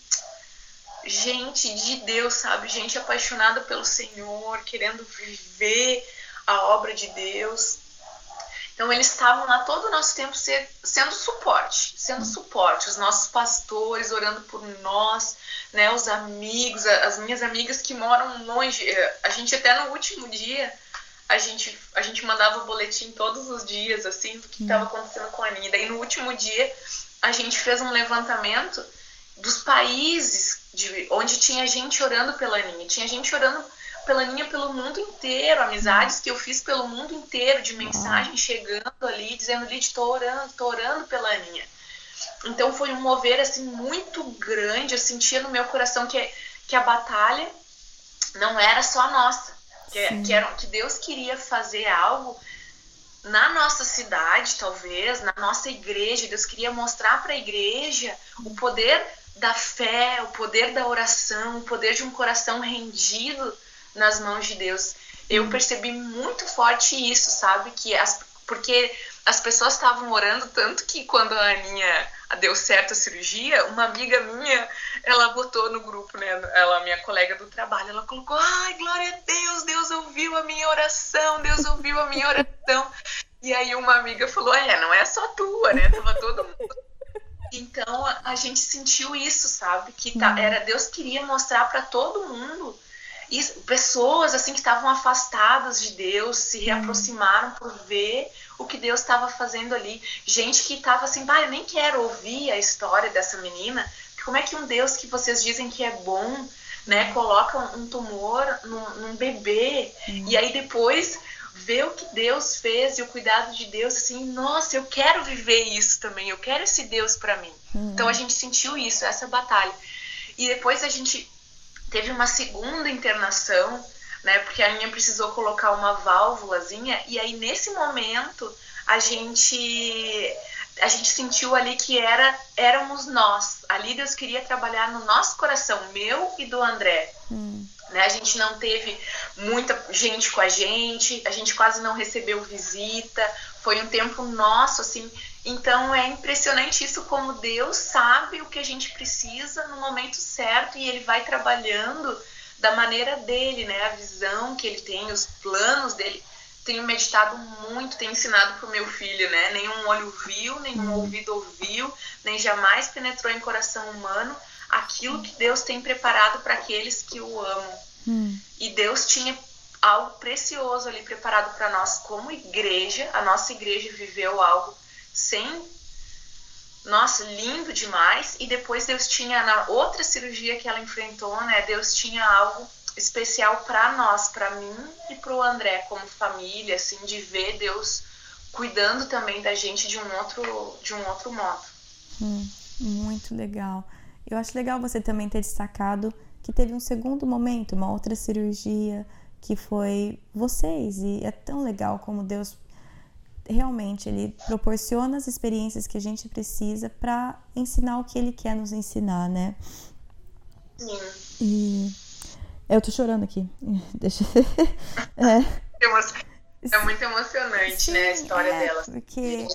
gente de Deus, sabe? Gente apaixonada pelo Senhor, querendo viver a obra de Deus. Então eles estavam lá todo o nosso tempo ser, sendo suporte, sendo suporte, os nossos pastores orando por nós, né, os amigos, as minhas amigas que moram longe. A gente até no último dia a gente, a gente mandava boletim todos os dias, assim, do que estava hum. acontecendo com a Aninha. Daí no último dia a gente fez um levantamento dos países de, onde tinha gente orando pela Aninha. Tinha gente orando pela Aninha pelo mundo inteiro, amizades que eu fiz pelo mundo inteiro, de mensagem chegando ali, dizendo, Lid, tô orando, tô orando pela Aninha. Então foi um mover, assim, muito grande, eu sentia no meu coração que, que a batalha não era só nossa, que, que, era, que Deus queria fazer algo na nossa cidade, talvez, na nossa igreja. Deus queria mostrar para a igreja o poder da fé, o poder da oração, o poder de um coração rendido nas mãos de Deus. Eu percebi muito forte isso, sabe? Que as, porque as pessoas estavam orando tanto que quando a Aninha deu certo a cirurgia, uma amiga minha, ela botou no grupo, né, ela minha colega do trabalho, ela colocou: "Ai, glória a Deus, Deus ouviu a minha oração, Deus ouviu a minha oração". E aí uma amiga falou: "É, não é só tua, né? Tava todo mundo então a, gente sentiu isso, sabe? Que tá, era Deus queria mostrar para todo mundo e pessoas assim que estavam afastadas de Deus se reaproximaram por ver o que Deus estava fazendo ali. Gente que estava assim, ah, eu nem quero ouvir a história dessa menina. Como é que um Deus que vocês dizem que é bom, né, coloca um tumor num, num bebê uhum. e aí depois vê o que Deus fez e o cuidado de Deus, assim, nossa, eu quero viver isso também, eu quero esse Deus para mim. Então a gente sentiu isso, essa batalha. E depois a gente teve uma segunda internação né? Porque a minha precisou colocar uma válvulazinha e aí nesse momento a gente a gente sentiu ali que era éramos nós. Ali Deus queria trabalhar no nosso coração, meu e do André. Hum. Né? A gente não teve muita gente com a gente, a gente quase não recebeu visita. Foi um tempo nosso, assim. Então é impressionante isso como Deus sabe o que a gente precisa no momento certo e Ele vai trabalhando da maneira dele, né? A visão que ele tem, os planos dele. Tenho meditado muito, tenho ensinado para o meu filho, né? Nenhum olho viu, nenhum uhum. ouvido ouviu, nem jamais penetrou em coração humano aquilo que Deus tem preparado para aqueles que o amam. Uhum. E Deus tinha algo precioso ali preparado para nós como igreja. A nossa igreja viveu algo sem nossa, lindo demais. E depois Deus tinha, na outra cirurgia que ela enfrentou, né? Deus tinha algo especial para nós, para mim e para o André, como família, assim, de ver Deus cuidando também da gente de um outro, de um outro modo. Hum, muito legal. Eu acho legal você também ter destacado que teve um segundo momento, uma outra cirurgia, que foi vocês. E é tão legal como Deus realmente ele proporciona as experiências que a gente precisa para ensinar o que ele quer nos ensinar, né? Sim. E eu tô chorando aqui. Deixa. é. é muito emocionante, Sim, né, a história é, dela. Porque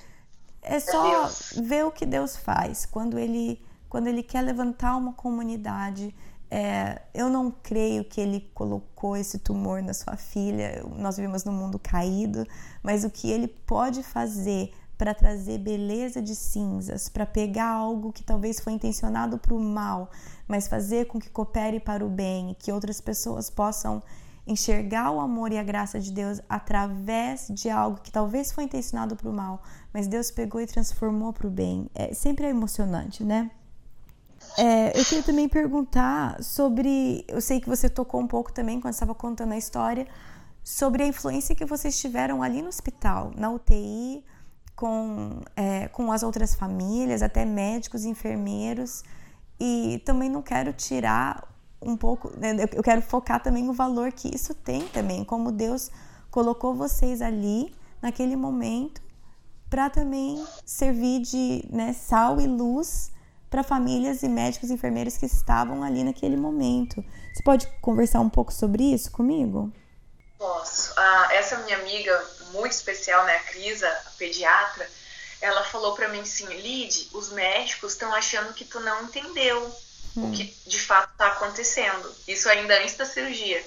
é só ver o que Deus faz quando ele quando ele quer levantar uma comunidade é, eu não creio que ele colocou esse tumor na sua filha. Nós vivemos num mundo caído, mas o que ele pode fazer para trazer beleza de cinzas, para pegar algo que talvez foi intencionado para o mal, mas fazer com que coopere para o bem, que outras pessoas possam enxergar o amor e a graça de Deus através de algo que talvez foi intencionado para o mal, mas Deus pegou e transformou para o bem. É, sempre é emocionante, né? É, eu queria também perguntar sobre. Eu sei que você tocou um pouco também quando estava contando a história, sobre a influência que vocês tiveram ali no hospital, na UTI, com, é, com as outras famílias, até médicos, enfermeiros. E também não quero tirar um pouco, né, eu quero focar também no valor que isso tem também, como Deus colocou vocês ali naquele momento para também servir de né, sal e luz para famílias e médicos e enfermeiros que estavam ali naquele momento. Você pode conversar um pouco sobre isso comigo? Posso. Ah, essa minha amiga muito especial, né, a Crisa, a pediatra, ela falou para mim assim, Lid, os médicos estão achando que tu não entendeu hum. o que de fato está acontecendo. Isso ainda antes da cirurgia.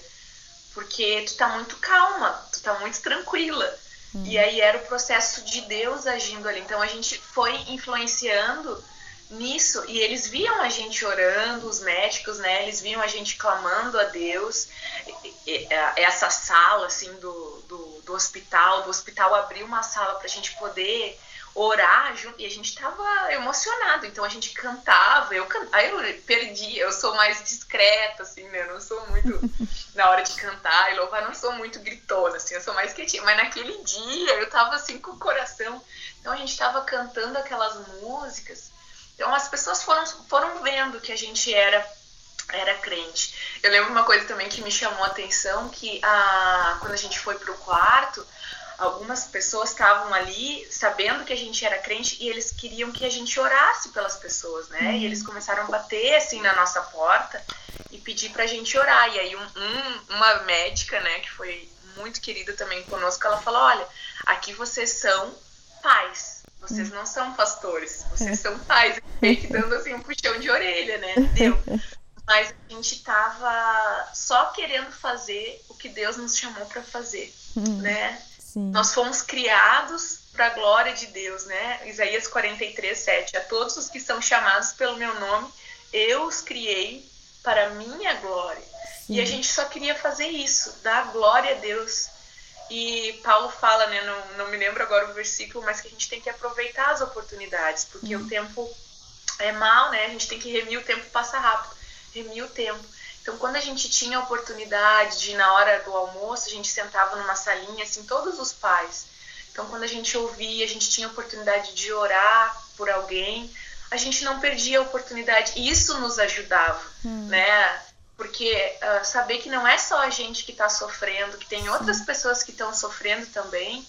Porque tu tá muito calma, tu tá muito tranquila. Hum. E aí era o processo de Deus agindo ali. Então a gente foi influenciando nisso e eles viam a gente orando, os médicos, né? Eles viam a gente clamando a Deus. Essa sala, assim, do, do, do hospital, do hospital abriu uma sala para a gente poder orar junto, e a gente tava emocionado, então a gente cantava, eu can... aí eu perdi, eu sou mais discreta, assim, né, eu não sou muito, na hora de cantar e louvar, não sou muito gritona, assim, eu sou mais quietinha, mas naquele dia eu tava assim com o coração, então a gente tava cantando aquelas músicas, então as pessoas foram, foram vendo que a gente era era crente. Eu lembro uma coisa também que me chamou a atenção, que a, quando a gente foi pro quarto, algumas pessoas estavam ali sabendo que a gente era crente e eles queriam que a gente orasse pelas pessoas, né? Uhum. E eles começaram a bater assim na nossa porta e pedir pra gente orar. E aí um, um, uma médica, né, que foi muito querida também conosco, ela falou: olha, aqui vocês são pais vocês não são pastores, vocês são pais, meio que dando assim um puxão de orelha, né? Deu. Mas a gente tava só querendo fazer o que Deus nos chamou para fazer, hum, né? Sim. Nós fomos criados para a glória de Deus, né? Isaías 43, 7. A todos os que são chamados pelo meu nome, eu os criei para a minha glória. Sim. E a gente só queria fazer isso, dar glória a Deus. E Paulo fala, né, não, não me lembro agora o versículo, mas que a gente tem que aproveitar as oportunidades, porque uhum. o tempo é mal, né? A gente tem que remir o tempo passa rápido, remir o tempo. Então, quando a gente tinha a oportunidade de, na hora do almoço, a gente sentava numa salinha, assim, todos os pais. Então, quando a gente ouvia, a gente tinha a oportunidade de orar por alguém, a gente não perdia a oportunidade. E isso nos ajudava, hum. né? Porque uh, saber que não é só a gente que está sofrendo, que tem Sim. outras pessoas que estão sofrendo também.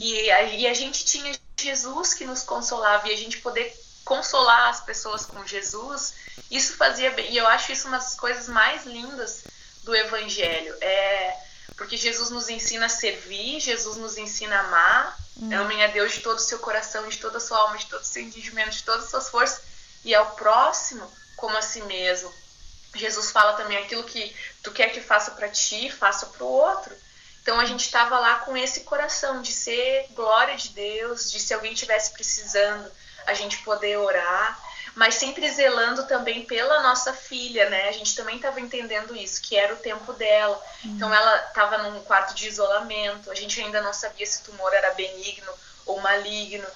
E a, e a gente tinha Jesus que nos consolava e a gente poder consolar as pessoas com Jesus, isso fazia bem. E eu acho isso uma das coisas mais lindas do Evangelho. É porque Jesus nos ensina a servir, Jesus nos ensina a amar. Hum. Amem a Deus de todo o seu coração, de toda a sua alma, de todo o seu entendimento, de todas as suas forças, e ao próximo como a si mesmo. Jesus fala também aquilo que tu quer que faça para ti, faça para o outro. Então a gente estava lá com esse coração de ser glória de Deus, de se alguém tivesse precisando, a gente poder orar, mas sempre zelando também pela nossa filha, né? A gente também estava entendendo isso, que era o tempo dela. Então ela estava num quarto de isolamento, a gente ainda não sabia se o tumor era benigno ou maligno.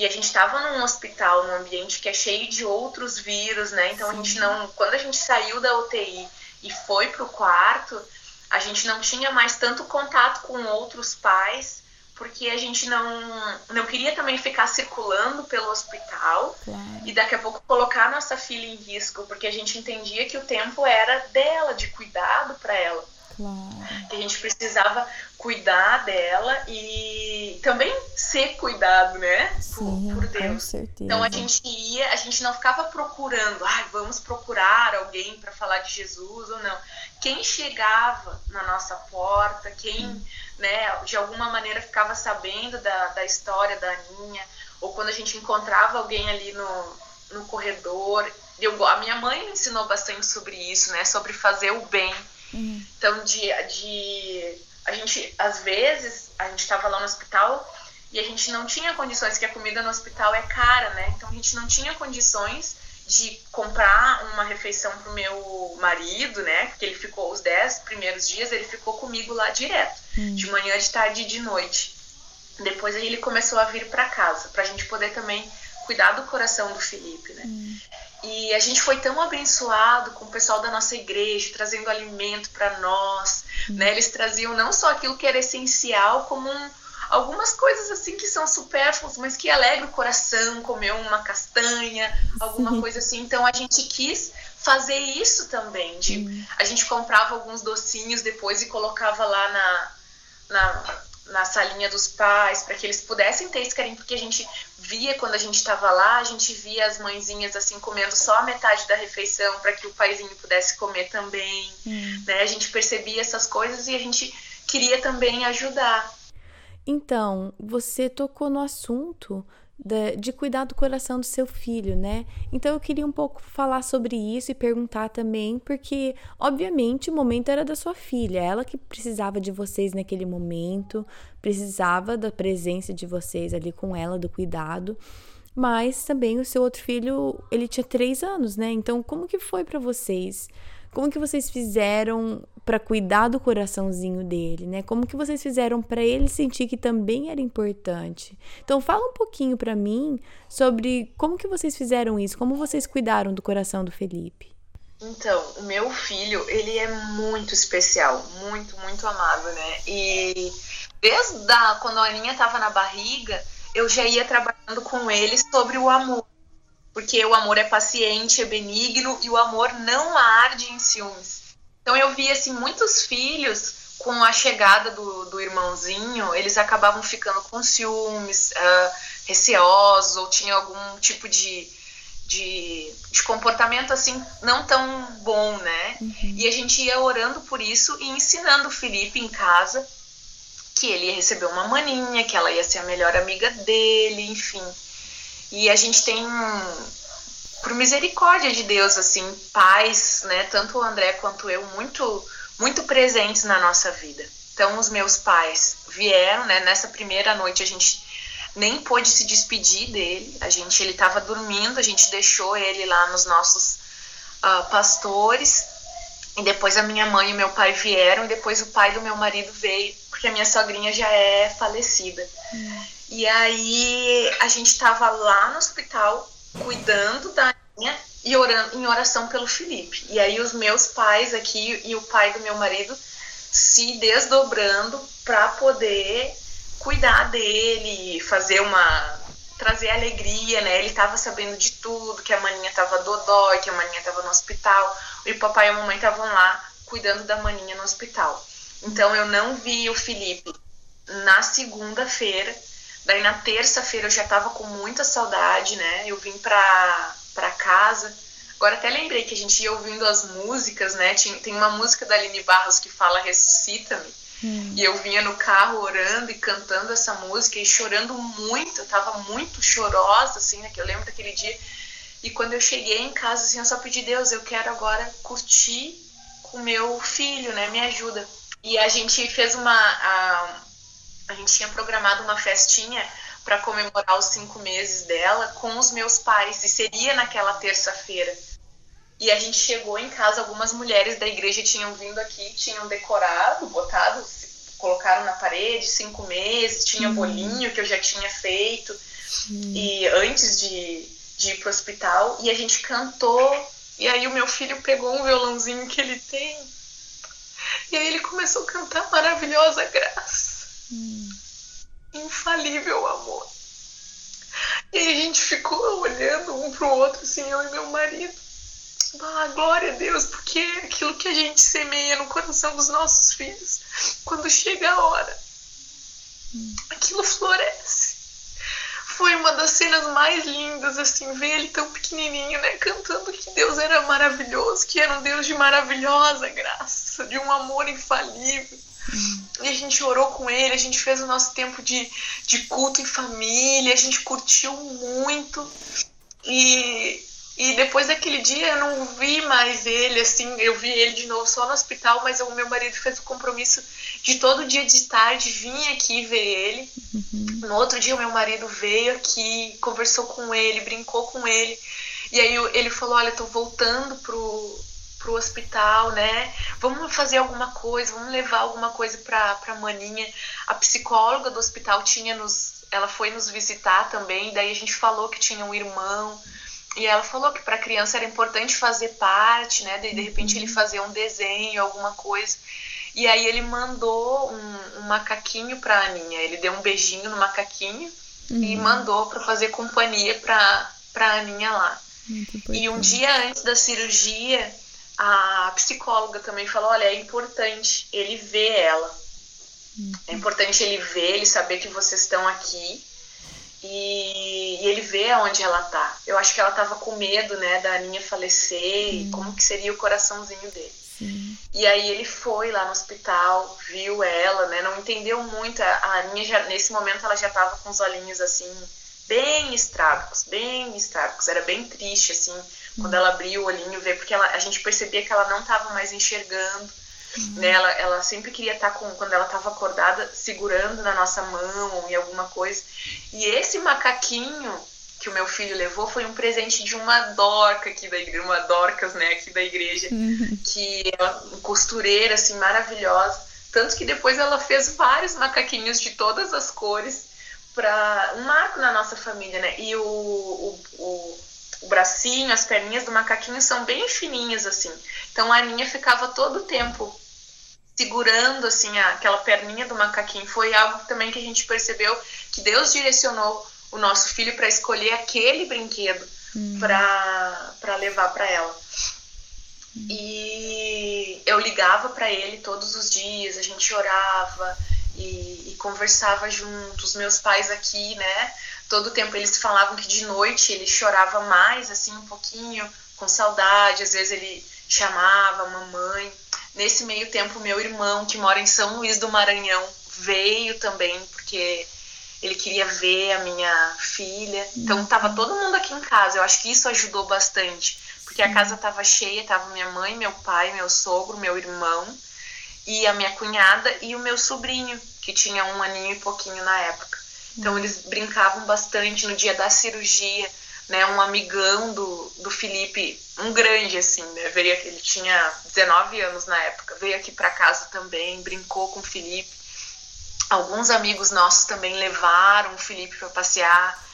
E a gente estava num hospital, num ambiente que é cheio de outros vírus, né? Então Sim. a gente não, quando a gente saiu da UTI e foi pro quarto, a gente não tinha mais tanto contato com outros pais, porque a gente não, não queria também ficar circulando pelo hospital claro. e daqui a pouco colocar a nossa filha em risco, porque a gente entendia que o tempo era dela, de cuidado para ela. Claro. Que a gente precisava cuidar dela e também ser cuidado, né? Sim, por, por Deus. Com certeza. Então a gente ia, a gente não ficava procurando, ah, vamos procurar alguém para falar de Jesus ou não. Quem chegava na nossa porta, quem, hum. né, de alguma maneira ficava sabendo da, da história da Aninha, ou quando a gente encontrava alguém ali no, no corredor. Eu, a minha mãe me ensinou bastante sobre isso, né? Sobre fazer o bem Uhum. Então, de, de. A gente, às vezes, a gente estava lá no hospital e a gente não tinha condições, que a comida no hospital é cara, né? Então, a gente não tinha condições de comprar uma refeição pro meu marido, né? Porque ele ficou os dez primeiros dias, ele ficou comigo lá direto, uhum. de manhã, de tarde e de noite. Depois aí ele começou a vir para casa, pra gente poder também cuidar do coração do Felipe, né? Uhum. E a gente foi tão abençoado com o pessoal da nossa igreja, trazendo alimento para nós. Uhum. Né? Eles traziam não só aquilo que era essencial, como um, algumas coisas assim que são supérfluas, mas que alegra o coração, comer uma castanha, alguma Sim. coisa assim. Então a gente quis fazer isso também. De, uhum. A gente comprava alguns docinhos depois e colocava lá na, na na salinha dos pais, para que eles pudessem ter esse carinho, porque a gente via quando a gente estava lá, a gente via as mãezinhas assim comendo só a metade da refeição para que o paizinho pudesse comer também, hum. né? A gente percebia essas coisas e a gente queria também ajudar. Então, você tocou no assunto de, de cuidar do coração do seu filho, né? Então eu queria um pouco falar sobre isso e perguntar também, porque obviamente o momento era da sua filha, ela que precisava de vocês naquele momento, precisava da presença de vocês ali com ela, do cuidado. Mas também o seu outro filho, ele tinha três anos, né? Então, como que foi para vocês? Como que vocês fizeram para cuidar do coraçãozinho dele, né? Como que vocês fizeram para ele sentir que também era importante? Então fala um pouquinho para mim sobre como que vocês fizeram isso, como vocês cuidaram do coração do Felipe. Então, o meu filho, ele é muito especial, muito, muito amado, né? E desde a, quando a Aninha estava na barriga, eu já ia trabalhando com ele sobre o amor porque o amor é paciente, é benigno e o amor não arde em ciúmes. Então eu vi assim muitos filhos com a chegada do, do irmãozinho, eles acabavam ficando com ciúmes, uh, receosos ou tinham algum tipo de, de, de, comportamento assim não tão bom, né? Uhum. E a gente ia orando por isso e ensinando o Felipe em casa que ele ia receber uma maninha, que ela ia ser a melhor amiga dele, enfim. E a gente tem, por misericórdia de Deus, assim, pais, né, tanto o André quanto eu, muito, muito presentes na nossa vida. Então, os meus pais vieram, né, nessa primeira noite a gente nem pôde se despedir dele. A gente, ele estava dormindo, a gente deixou ele lá nos nossos uh, pastores. E depois a minha mãe e meu pai vieram, e depois o pai do meu marido veio, porque a minha sogrinha já é falecida. Hum. E aí a gente estava lá no hospital cuidando da minha e orando em oração pelo Felipe. E aí os meus pais aqui e o pai do meu marido se desdobrando para poder cuidar dele, fazer uma trazer alegria, né? Ele estava sabendo de tudo, que a maninha estava dodói, que a maninha estava no hospital, e o papai e a mamãe estavam lá cuidando da maninha no hospital. Então eu não vi o Felipe na segunda-feira, Daí na terça-feira eu já tava com muita saudade, né? Eu vim pra, pra casa. Agora até lembrei que a gente ia ouvindo as músicas, né? Tem, tem uma música da Aline Barros que fala Ressuscita-me. Hum. E eu vinha no carro orando e cantando essa música e chorando muito. Eu tava muito chorosa, assim, né? Que eu lembro daquele dia. E quando eu cheguei em casa, assim, eu só pedi, Deus, eu quero agora curtir com meu filho, né? Me ajuda. E a gente fez uma. A, a gente tinha programado uma festinha para comemorar os cinco meses dela com os meus pais, e seria naquela terça-feira. E a gente chegou em casa, algumas mulheres da igreja tinham vindo aqui, tinham decorado, botado colocaram na parede, cinco meses, tinha uhum. bolinho que eu já tinha feito, uhum. e antes de, de ir pro hospital, e a gente cantou, e aí o meu filho pegou um violãozinho que ele tem, e aí ele começou a cantar Maravilhosa Graça. Uhum. Infalível amor. E a gente ficou olhando um pro outro, assim, eu e meu marido. Ah, glória a Deus, porque aquilo que a gente semeia no coração dos nossos filhos, quando chega a hora, aquilo floresce. Foi uma das cenas mais lindas, assim, ver ele tão pequenininho, né, cantando que Deus era maravilhoso, que era um Deus de maravilhosa graça, de um amor infalível. E a gente orou com ele, a gente fez o nosso tempo de, de culto em família, a gente curtiu muito. E, e depois daquele dia eu não vi mais ele, assim, eu vi ele de novo só no hospital, mas o meu marido fez o compromisso de todo dia de tarde vir aqui ver ele. Uhum. No outro dia o meu marido veio aqui, conversou com ele, brincou com ele. E aí ele falou, olha, eu tô voltando pro, pro hospital, né? Vamos fazer alguma coisa, vamos levar alguma coisa pra, pra maninha. A psicóloga do hospital tinha nos. Ela foi nos visitar também, daí a gente falou que tinha um irmão. E ela falou que para criança era importante fazer parte, né? De, de repente ele uhum. fazer um desenho, alguma coisa. E aí ele mandou um, um macaquinho pra Aninha. Ele deu um beijinho no macaquinho uhum. e mandou para fazer companhia pra, pra Aninha lá. E um dia antes da cirurgia, a psicóloga também falou: olha, é importante ele ver ela. Uhum. É importante ele ver, ele saber que vocês estão aqui e, e, ele vê aonde ela tá. Eu acho que ela tava com medo, né, da Aninha falecer e como que seria o coraçãozinho dele. Sim. E aí ele foi lá no hospital, viu ela, né, não entendeu muito. A Aninha já, nesse momento ela já tava com os olhinhos assim bem estrábicos, bem estrábicos. Era bem triste assim quando ela abriu o olhinho, ver, porque ela, a gente percebia que ela não estava mais enxergando. Uhum. Né? Ela, ela sempre queria estar tá com, quando ela estava acordada, segurando na nossa mão ou em alguma coisa. E esse macaquinho que o meu filho levou foi um presente de uma dorca aqui da igreja, uma dorcas, né, aqui da igreja, uhum. que é uma costureira, assim, maravilhosa. Tanto que depois ela fez vários macaquinhos de todas as cores para um marco na nossa família, né? E o, o, o o bracinho, as perninhas do macaquinho são bem fininhas assim. Então a Aninha ficava todo o tempo segurando assim aquela perninha do macaquinho. Foi algo também que a gente percebeu que Deus direcionou o nosso filho para escolher aquele brinquedo hum. para levar para ela. Hum. E eu ligava para ele todos os dias, a gente orava e, e conversava juntos, meus pais aqui, né? todo tempo eles falavam que de noite ele chorava mais, assim, um pouquinho, com saudade, às vezes ele chamava a mamãe. Nesse meio tempo, meu irmão, que mora em São Luís do Maranhão, veio também, porque ele queria ver a minha filha. Então tava todo mundo aqui em casa. Eu acho que isso ajudou bastante, porque a casa tava cheia, tava minha mãe, meu pai, meu sogro, meu irmão e a minha cunhada e o meu sobrinho, que tinha um aninho e pouquinho na época. Então eles brincavam bastante no dia da cirurgia, né? Um amigão do, do Felipe, um grande assim, né? Veio aqui, ele tinha 19 anos na época, veio aqui para casa também, brincou com o Felipe. Alguns amigos nossos também levaram o Felipe para passear,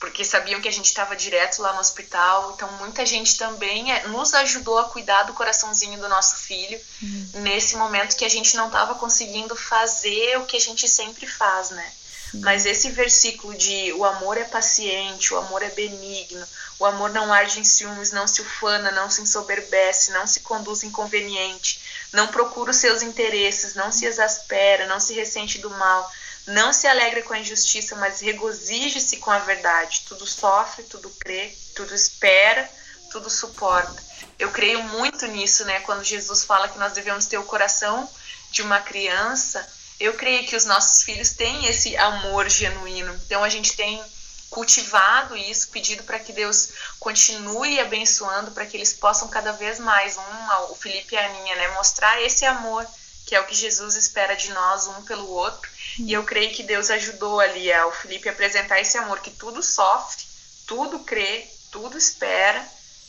porque sabiam que a gente estava direto lá no hospital. Então muita gente também é, nos ajudou a cuidar do coraçãozinho do nosso filho uhum. nesse momento que a gente não estava conseguindo fazer o que a gente sempre faz, né? Mas esse versículo de o amor é paciente, o amor é benigno, o amor não arde em ciúmes, não se ufana, não se ensoberbece, não se conduz inconveniente, não procura os seus interesses, não se exaspera, não se ressente do mal, não se alegra com a injustiça, mas regozije-se com a verdade. Tudo sofre, tudo crê, tudo espera, tudo suporta. Eu creio muito nisso, né? Quando Jesus fala que nós devemos ter o coração de uma criança eu creio que os nossos filhos têm esse amor genuíno. Então a gente tem cultivado isso, pedido para que Deus continue abençoando, para que eles possam cada vez mais, um, o Felipe e a Aninha, né, mostrar esse amor, que é o que Jesus espera de nós, um pelo outro. E eu creio que Deus ajudou ali ao Felipe a apresentar esse amor que tudo sofre, tudo crê, tudo espera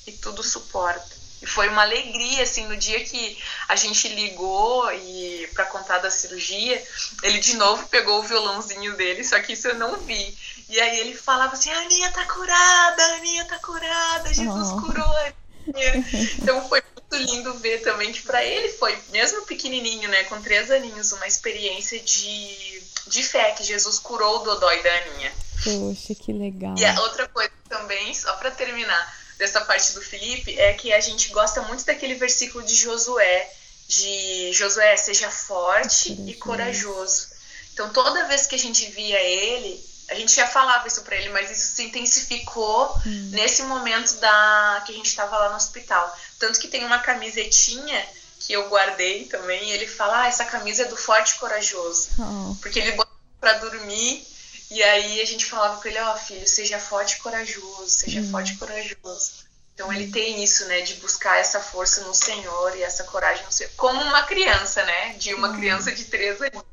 e tudo suporta. E foi uma alegria, assim, no dia que a gente ligou e para contar da cirurgia, ele de novo pegou o violãozinho dele, só que isso eu não vi. E aí ele falava assim: a Aninha tá curada, a Aninha tá curada, Jesus oh. curou. Então foi muito lindo ver também que para ele foi, mesmo pequenininho, né, com três aninhos, uma experiência de, de fé, que Jesus curou o Dodói da Aninha. Poxa, que legal. E a outra coisa também, só para terminar, dessa parte do Felipe é que a gente gosta muito daquele versículo de Josué, de Josué, seja forte e corajoso. Então toda vez que a gente via ele, a gente já falava isso para ele, mas isso se intensificou hum. nesse momento da que a gente estava lá no hospital. Tanto que tem uma camisetinha que eu guardei também, e ele fala: "Ah, essa camisa é do forte e corajoso". Oh. Porque ele botou para dormir e aí a gente falava com ele, ó, oh, filho, seja forte e corajoso, seja uhum. forte e corajoso. Então ele tem isso, né, de buscar essa força no Senhor e essa coragem no Senhor, como uma criança, né, de uma uhum. criança de três anos.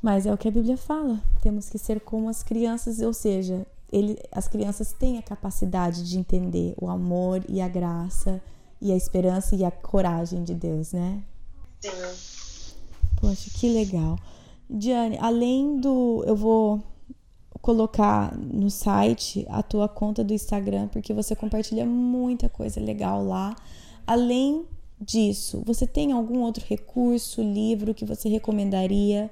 Mas é o que a Bíblia fala, temos que ser como as crianças, ou seja, ele, as crianças têm a capacidade de entender o amor e a graça e a esperança e a coragem de Deus, né? Sim. Poxa, que legal. Diane, além do. Eu vou colocar no site a tua conta do Instagram, porque você compartilha muita coisa legal lá. Além disso, você tem algum outro recurso, livro que você recomendaria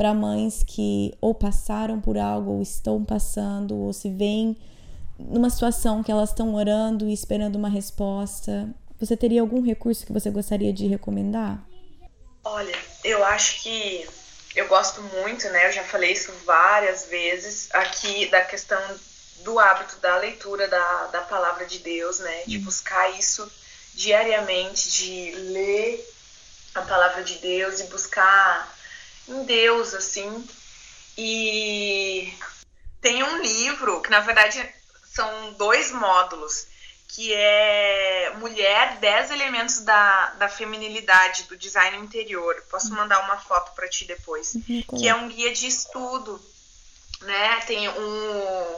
para mães que ou passaram por algo, ou estão passando, ou se veem numa situação que elas estão orando e esperando uma resposta? Você teria algum recurso que você gostaria de recomendar? Olha, eu acho que eu gosto muito, né? Eu já falei isso várias vezes aqui da questão do hábito da leitura da, da palavra de Deus, né? De uhum. buscar isso diariamente, de ler a palavra de Deus e buscar em Deus, assim. E tem um livro que, na verdade, são dois módulos que é Mulher, 10 elementos da, da feminilidade, do design interior. Posso mandar uma foto para ti depois. Uhum, que é um guia de estudo, né? Tem um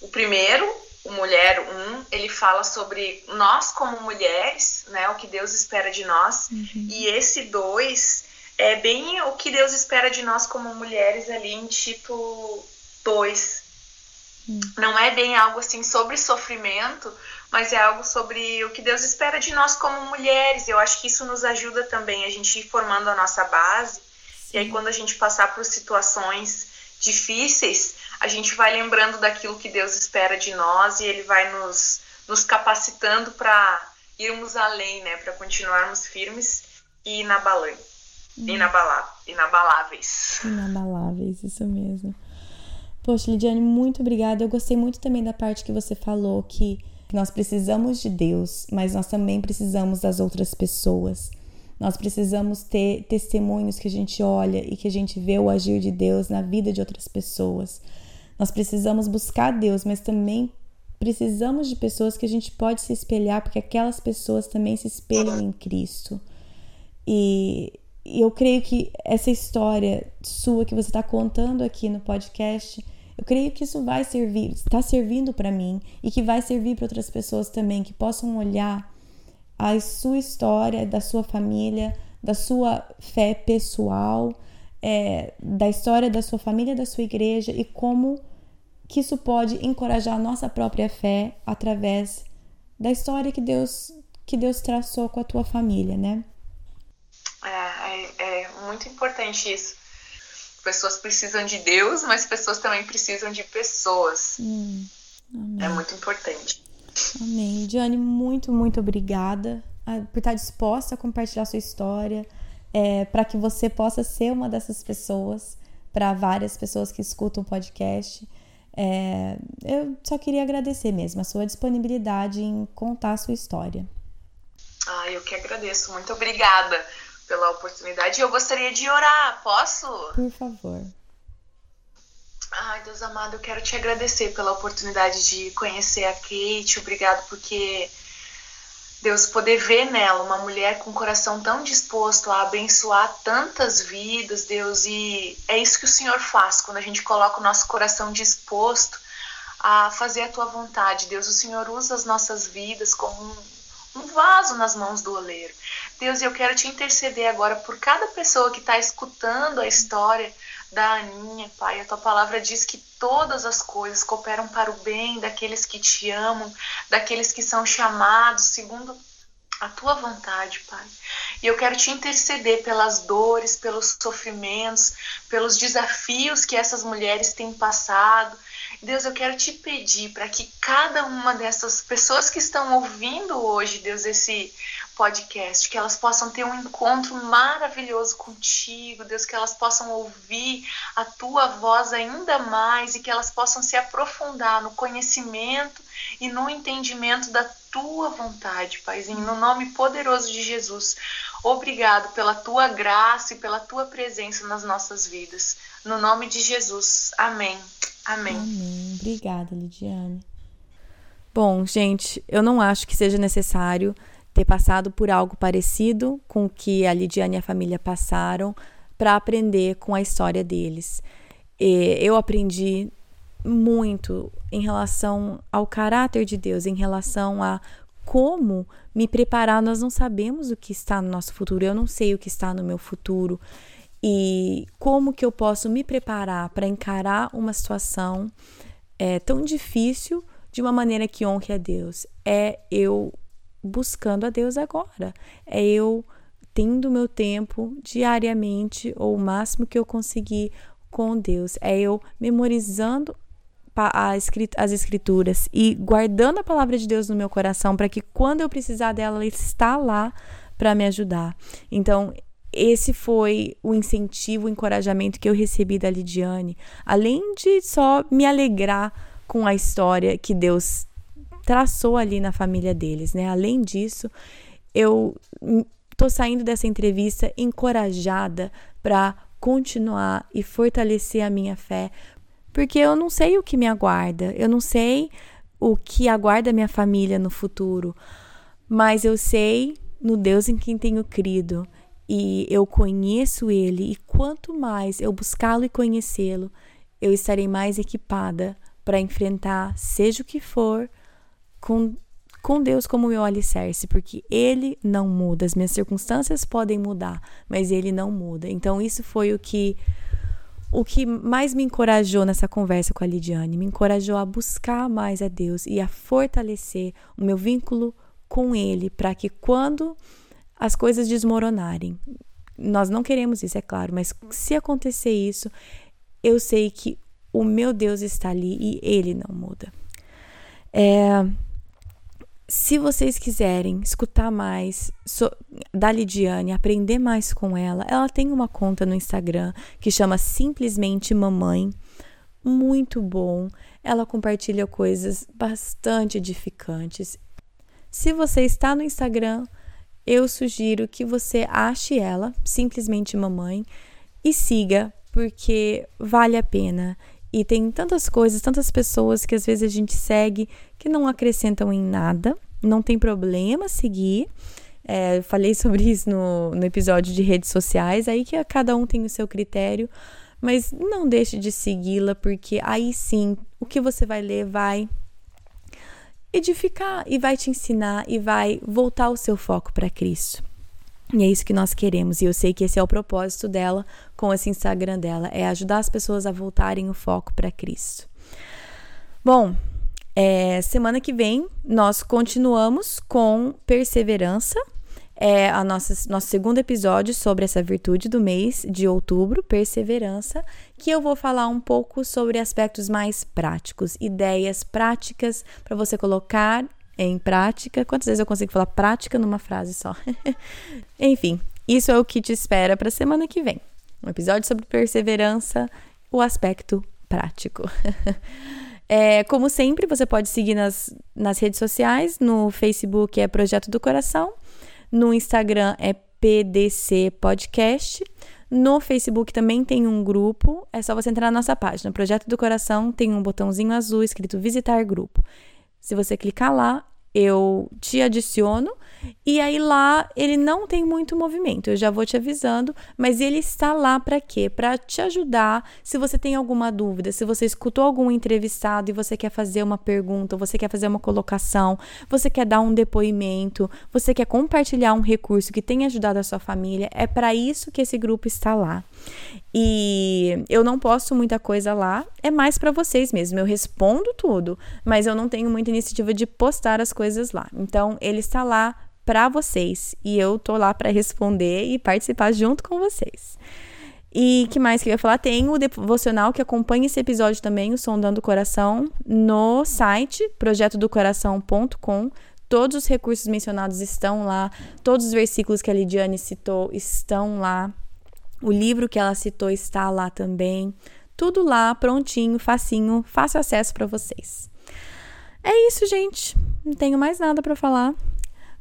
o primeiro, o Mulher 1, ele fala sobre nós como mulheres, né? O que Deus espera de nós. Uhum. E esse 2 é bem o que Deus espera de nós como mulheres ali em Tito 2. Uhum. Não é bem algo assim sobre sofrimento, mas é algo sobre o que Deus espera de nós como mulheres. Eu acho que isso nos ajuda também a gente ir formando a nossa base. Sim. E aí, quando a gente passar por situações difíceis, a gente vai lembrando daquilo que Deus espera de nós e Ele vai nos, nos capacitando para irmos além, né? Para continuarmos firmes e inabalantes. Hum. Inabala inabaláveis. Inabaláveis, isso mesmo. Poxa, Lidiane, muito obrigada. Eu gostei muito também da parte que você falou que nós precisamos de Deus, mas nós também precisamos das outras pessoas. Nós precisamos ter testemunhos que a gente olha e que a gente vê o agir de Deus na vida de outras pessoas. Nós precisamos buscar Deus, mas também precisamos de pessoas que a gente pode se espelhar, porque aquelas pessoas também se espelham em Cristo. E eu creio que essa história sua que você está contando aqui no podcast eu creio que isso vai servir, está servindo para mim e que vai servir para outras pessoas também, que possam olhar a sua história, da sua família, da sua fé pessoal, é, da história da sua família, da sua igreja e como que isso pode encorajar a nossa própria fé através da história que Deus que Deus traçou com a tua família, né? É, é, é muito importante isso pessoas precisam de Deus, mas pessoas também precisam de pessoas. Hum, é muito importante. Amém. Diane, muito, muito obrigada ah, por estar disposta a compartilhar sua história, é, para que você possa ser uma dessas pessoas, para várias pessoas que escutam o podcast. É, eu só queria agradecer mesmo a sua disponibilidade em contar a sua história. Ah, eu que agradeço. Muito obrigada pela oportunidade. Eu gostaria de orar, posso? Por favor. Ai, Deus amado, eu quero te agradecer pela oportunidade de conhecer a Kate. Obrigado porque Deus poder ver nela uma mulher com um coração tão disposto a abençoar tantas vidas, Deus, e é isso que o Senhor faz quando a gente coloca o nosso coração disposto a fazer a tua vontade. Deus, o Senhor usa as nossas vidas como um um vaso nas mãos do oleiro. Deus, eu quero te interceder agora por cada pessoa que está escutando a história da Aninha, Pai. A tua palavra diz que todas as coisas cooperam para o bem daqueles que te amam, daqueles que são chamados segundo a tua vontade, Pai. E eu quero te interceder pelas dores, pelos sofrimentos, pelos desafios que essas mulheres têm passado. Deus, eu quero te pedir para que cada uma dessas pessoas que estão ouvindo hoje, Deus, esse podcast, que elas possam ter um encontro maravilhoso contigo, Deus, que elas possam ouvir a tua voz ainda mais e que elas possam se aprofundar no conhecimento e no entendimento da tua vontade, Paizinho, no nome poderoso de Jesus. Obrigado pela tua graça e pela tua presença nas nossas vidas. No nome de Jesus. Amém. Amém. Amém. Obrigada, Lidiane. Bom, gente, eu não acho que seja necessário ter passado por algo parecido com o que a Lidiane e a família passaram para aprender com a história deles. E eu aprendi muito em relação ao caráter de Deus, em relação a como me preparar. Nós não sabemos o que está no nosso futuro, eu não sei o que está no meu futuro. E como que eu posso me preparar para encarar uma situação é, tão difícil de uma maneira que honre a Deus? É eu buscando a Deus agora. É eu tendo meu tempo diariamente ou o máximo que eu conseguir com Deus. É eu memorizando as escrituras e guardando a palavra de Deus no meu coração para que quando eu precisar dela, ela está lá para me ajudar. Então, esse foi o incentivo, o encorajamento que eu recebi da Lidiane, além de só me alegrar com a história que Deus traçou ali na família deles, né? Além disso, eu tô saindo dessa entrevista encorajada para continuar e fortalecer a minha fé, porque eu não sei o que me aguarda, eu não sei o que aguarda minha família no futuro, mas eu sei no Deus em quem tenho crido e eu conheço Ele, e quanto mais eu buscá-lo e conhecê-lo, eu estarei mais equipada para enfrentar, seja o que for, com, com Deus como meu alicerce, porque Ele não muda. As minhas circunstâncias podem mudar, mas Ele não muda. Então, isso foi o que o que mais me encorajou nessa conversa com a Lidiane, me encorajou a buscar mais a Deus e a fortalecer o meu vínculo com Ele, para que quando as coisas desmoronarem, nós não queremos isso, é claro, mas se acontecer isso, eu sei que o meu Deus está ali e Ele não muda. É, se vocês quiserem escutar mais so, da Lidiane, aprender mais com ela, ela tem uma conta no Instagram que chama Simplesmente Mamãe. Muito bom. Ela compartilha coisas bastante edificantes. Se você está no Instagram, eu sugiro que você ache ela, Simplesmente Mamãe, e siga, porque vale a pena. E tem tantas coisas, tantas pessoas que às vezes a gente segue que não acrescentam em nada. Não tem problema seguir. É, falei sobre isso no, no episódio de redes sociais, aí que cada um tem o seu critério, mas não deixe de segui-la, porque aí sim o que você vai ler vai edificar e vai te ensinar e vai voltar o seu foco para Cristo. E é isso que nós queremos, e eu sei que esse é o propósito dela com esse Instagram dela, é ajudar as pessoas a voltarem o foco para Cristo. Bom, é, semana que vem nós continuamos com perseverança. É a nossa, nosso segundo episódio sobre essa virtude do mês de outubro, perseverança, que eu vou falar um pouco sobre aspectos mais práticos, ideias práticas para você colocar em prática. Quantas vezes eu consigo falar prática numa frase só? Enfim, isso é o que te espera para a semana que vem. Um episódio sobre perseverança, o aspecto prático. é, como sempre, você pode seguir nas, nas redes sociais. No Facebook é Projeto do Coração. No Instagram é PDC Podcast. No Facebook também tem um grupo. É só você entrar na nossa página. Projeto do Coração tem um botãozinho azul escrito Visitar Grupo. Se você clicar lá, eu te adiciono E aí lá ele não tem muito movimento, eu já vou te avisando, mas ele está lá para quê? Para te ajudar. Se você tem alguma dúvida, se você escutou algum entrevistado e você quer fazer uma pergunta, você quer fazer uma colocação, você quer dar um depoimento, você quer compartilhar um recurso que tenha ajudado a sua família, é para isso que esse grupo está lá. E eu não posto muita coisa lá, é mais para vocês mesmo. Eu respondo tudo, mas eu não tenho muita iniciativa de postar as coisas lá. Então, ele está lá para vocês e eu tô lá para responder e participar junto com vocês. E que mais que eu ia falar? Tem o devocional que acompanha esse episódio também, o Sondando o Coração, no site projetodocoração.com. Todos os recursos mencionados estão lá, todos os versículos que a Lidiane citou estão lá. O livro que ela citou está lá também. Tudo lá, prontinho, facinho, fácil acesso para vocês. É isso, gente. Não tenho mais nada para falar.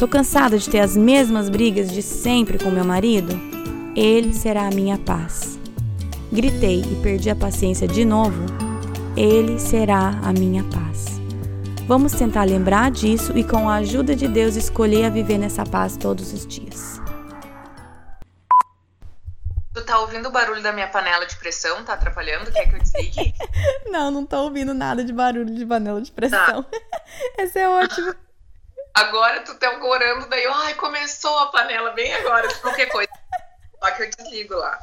Tô cansada de ter as mesmas brigas de sempre com meu marido? Ele será a minha paz. Gritei e perdi a paciência de novo? Ele será a minha paz. Vamos tentar lembrar disso e, com a ajuda de Deus, escolher a viver nessa paz todos os dias. Tu tá ouvindo o barulho da minha panela de pressão? Tá atrapalhando? Quer que eu desligue? não, não tô ouvindo nada de barulho de panela de pressão. Tá. Esse é ótimo. Agora tu tá orando, daí, ai, começou a panela bem agora, qualquer coisa. Só que eu desligo lá.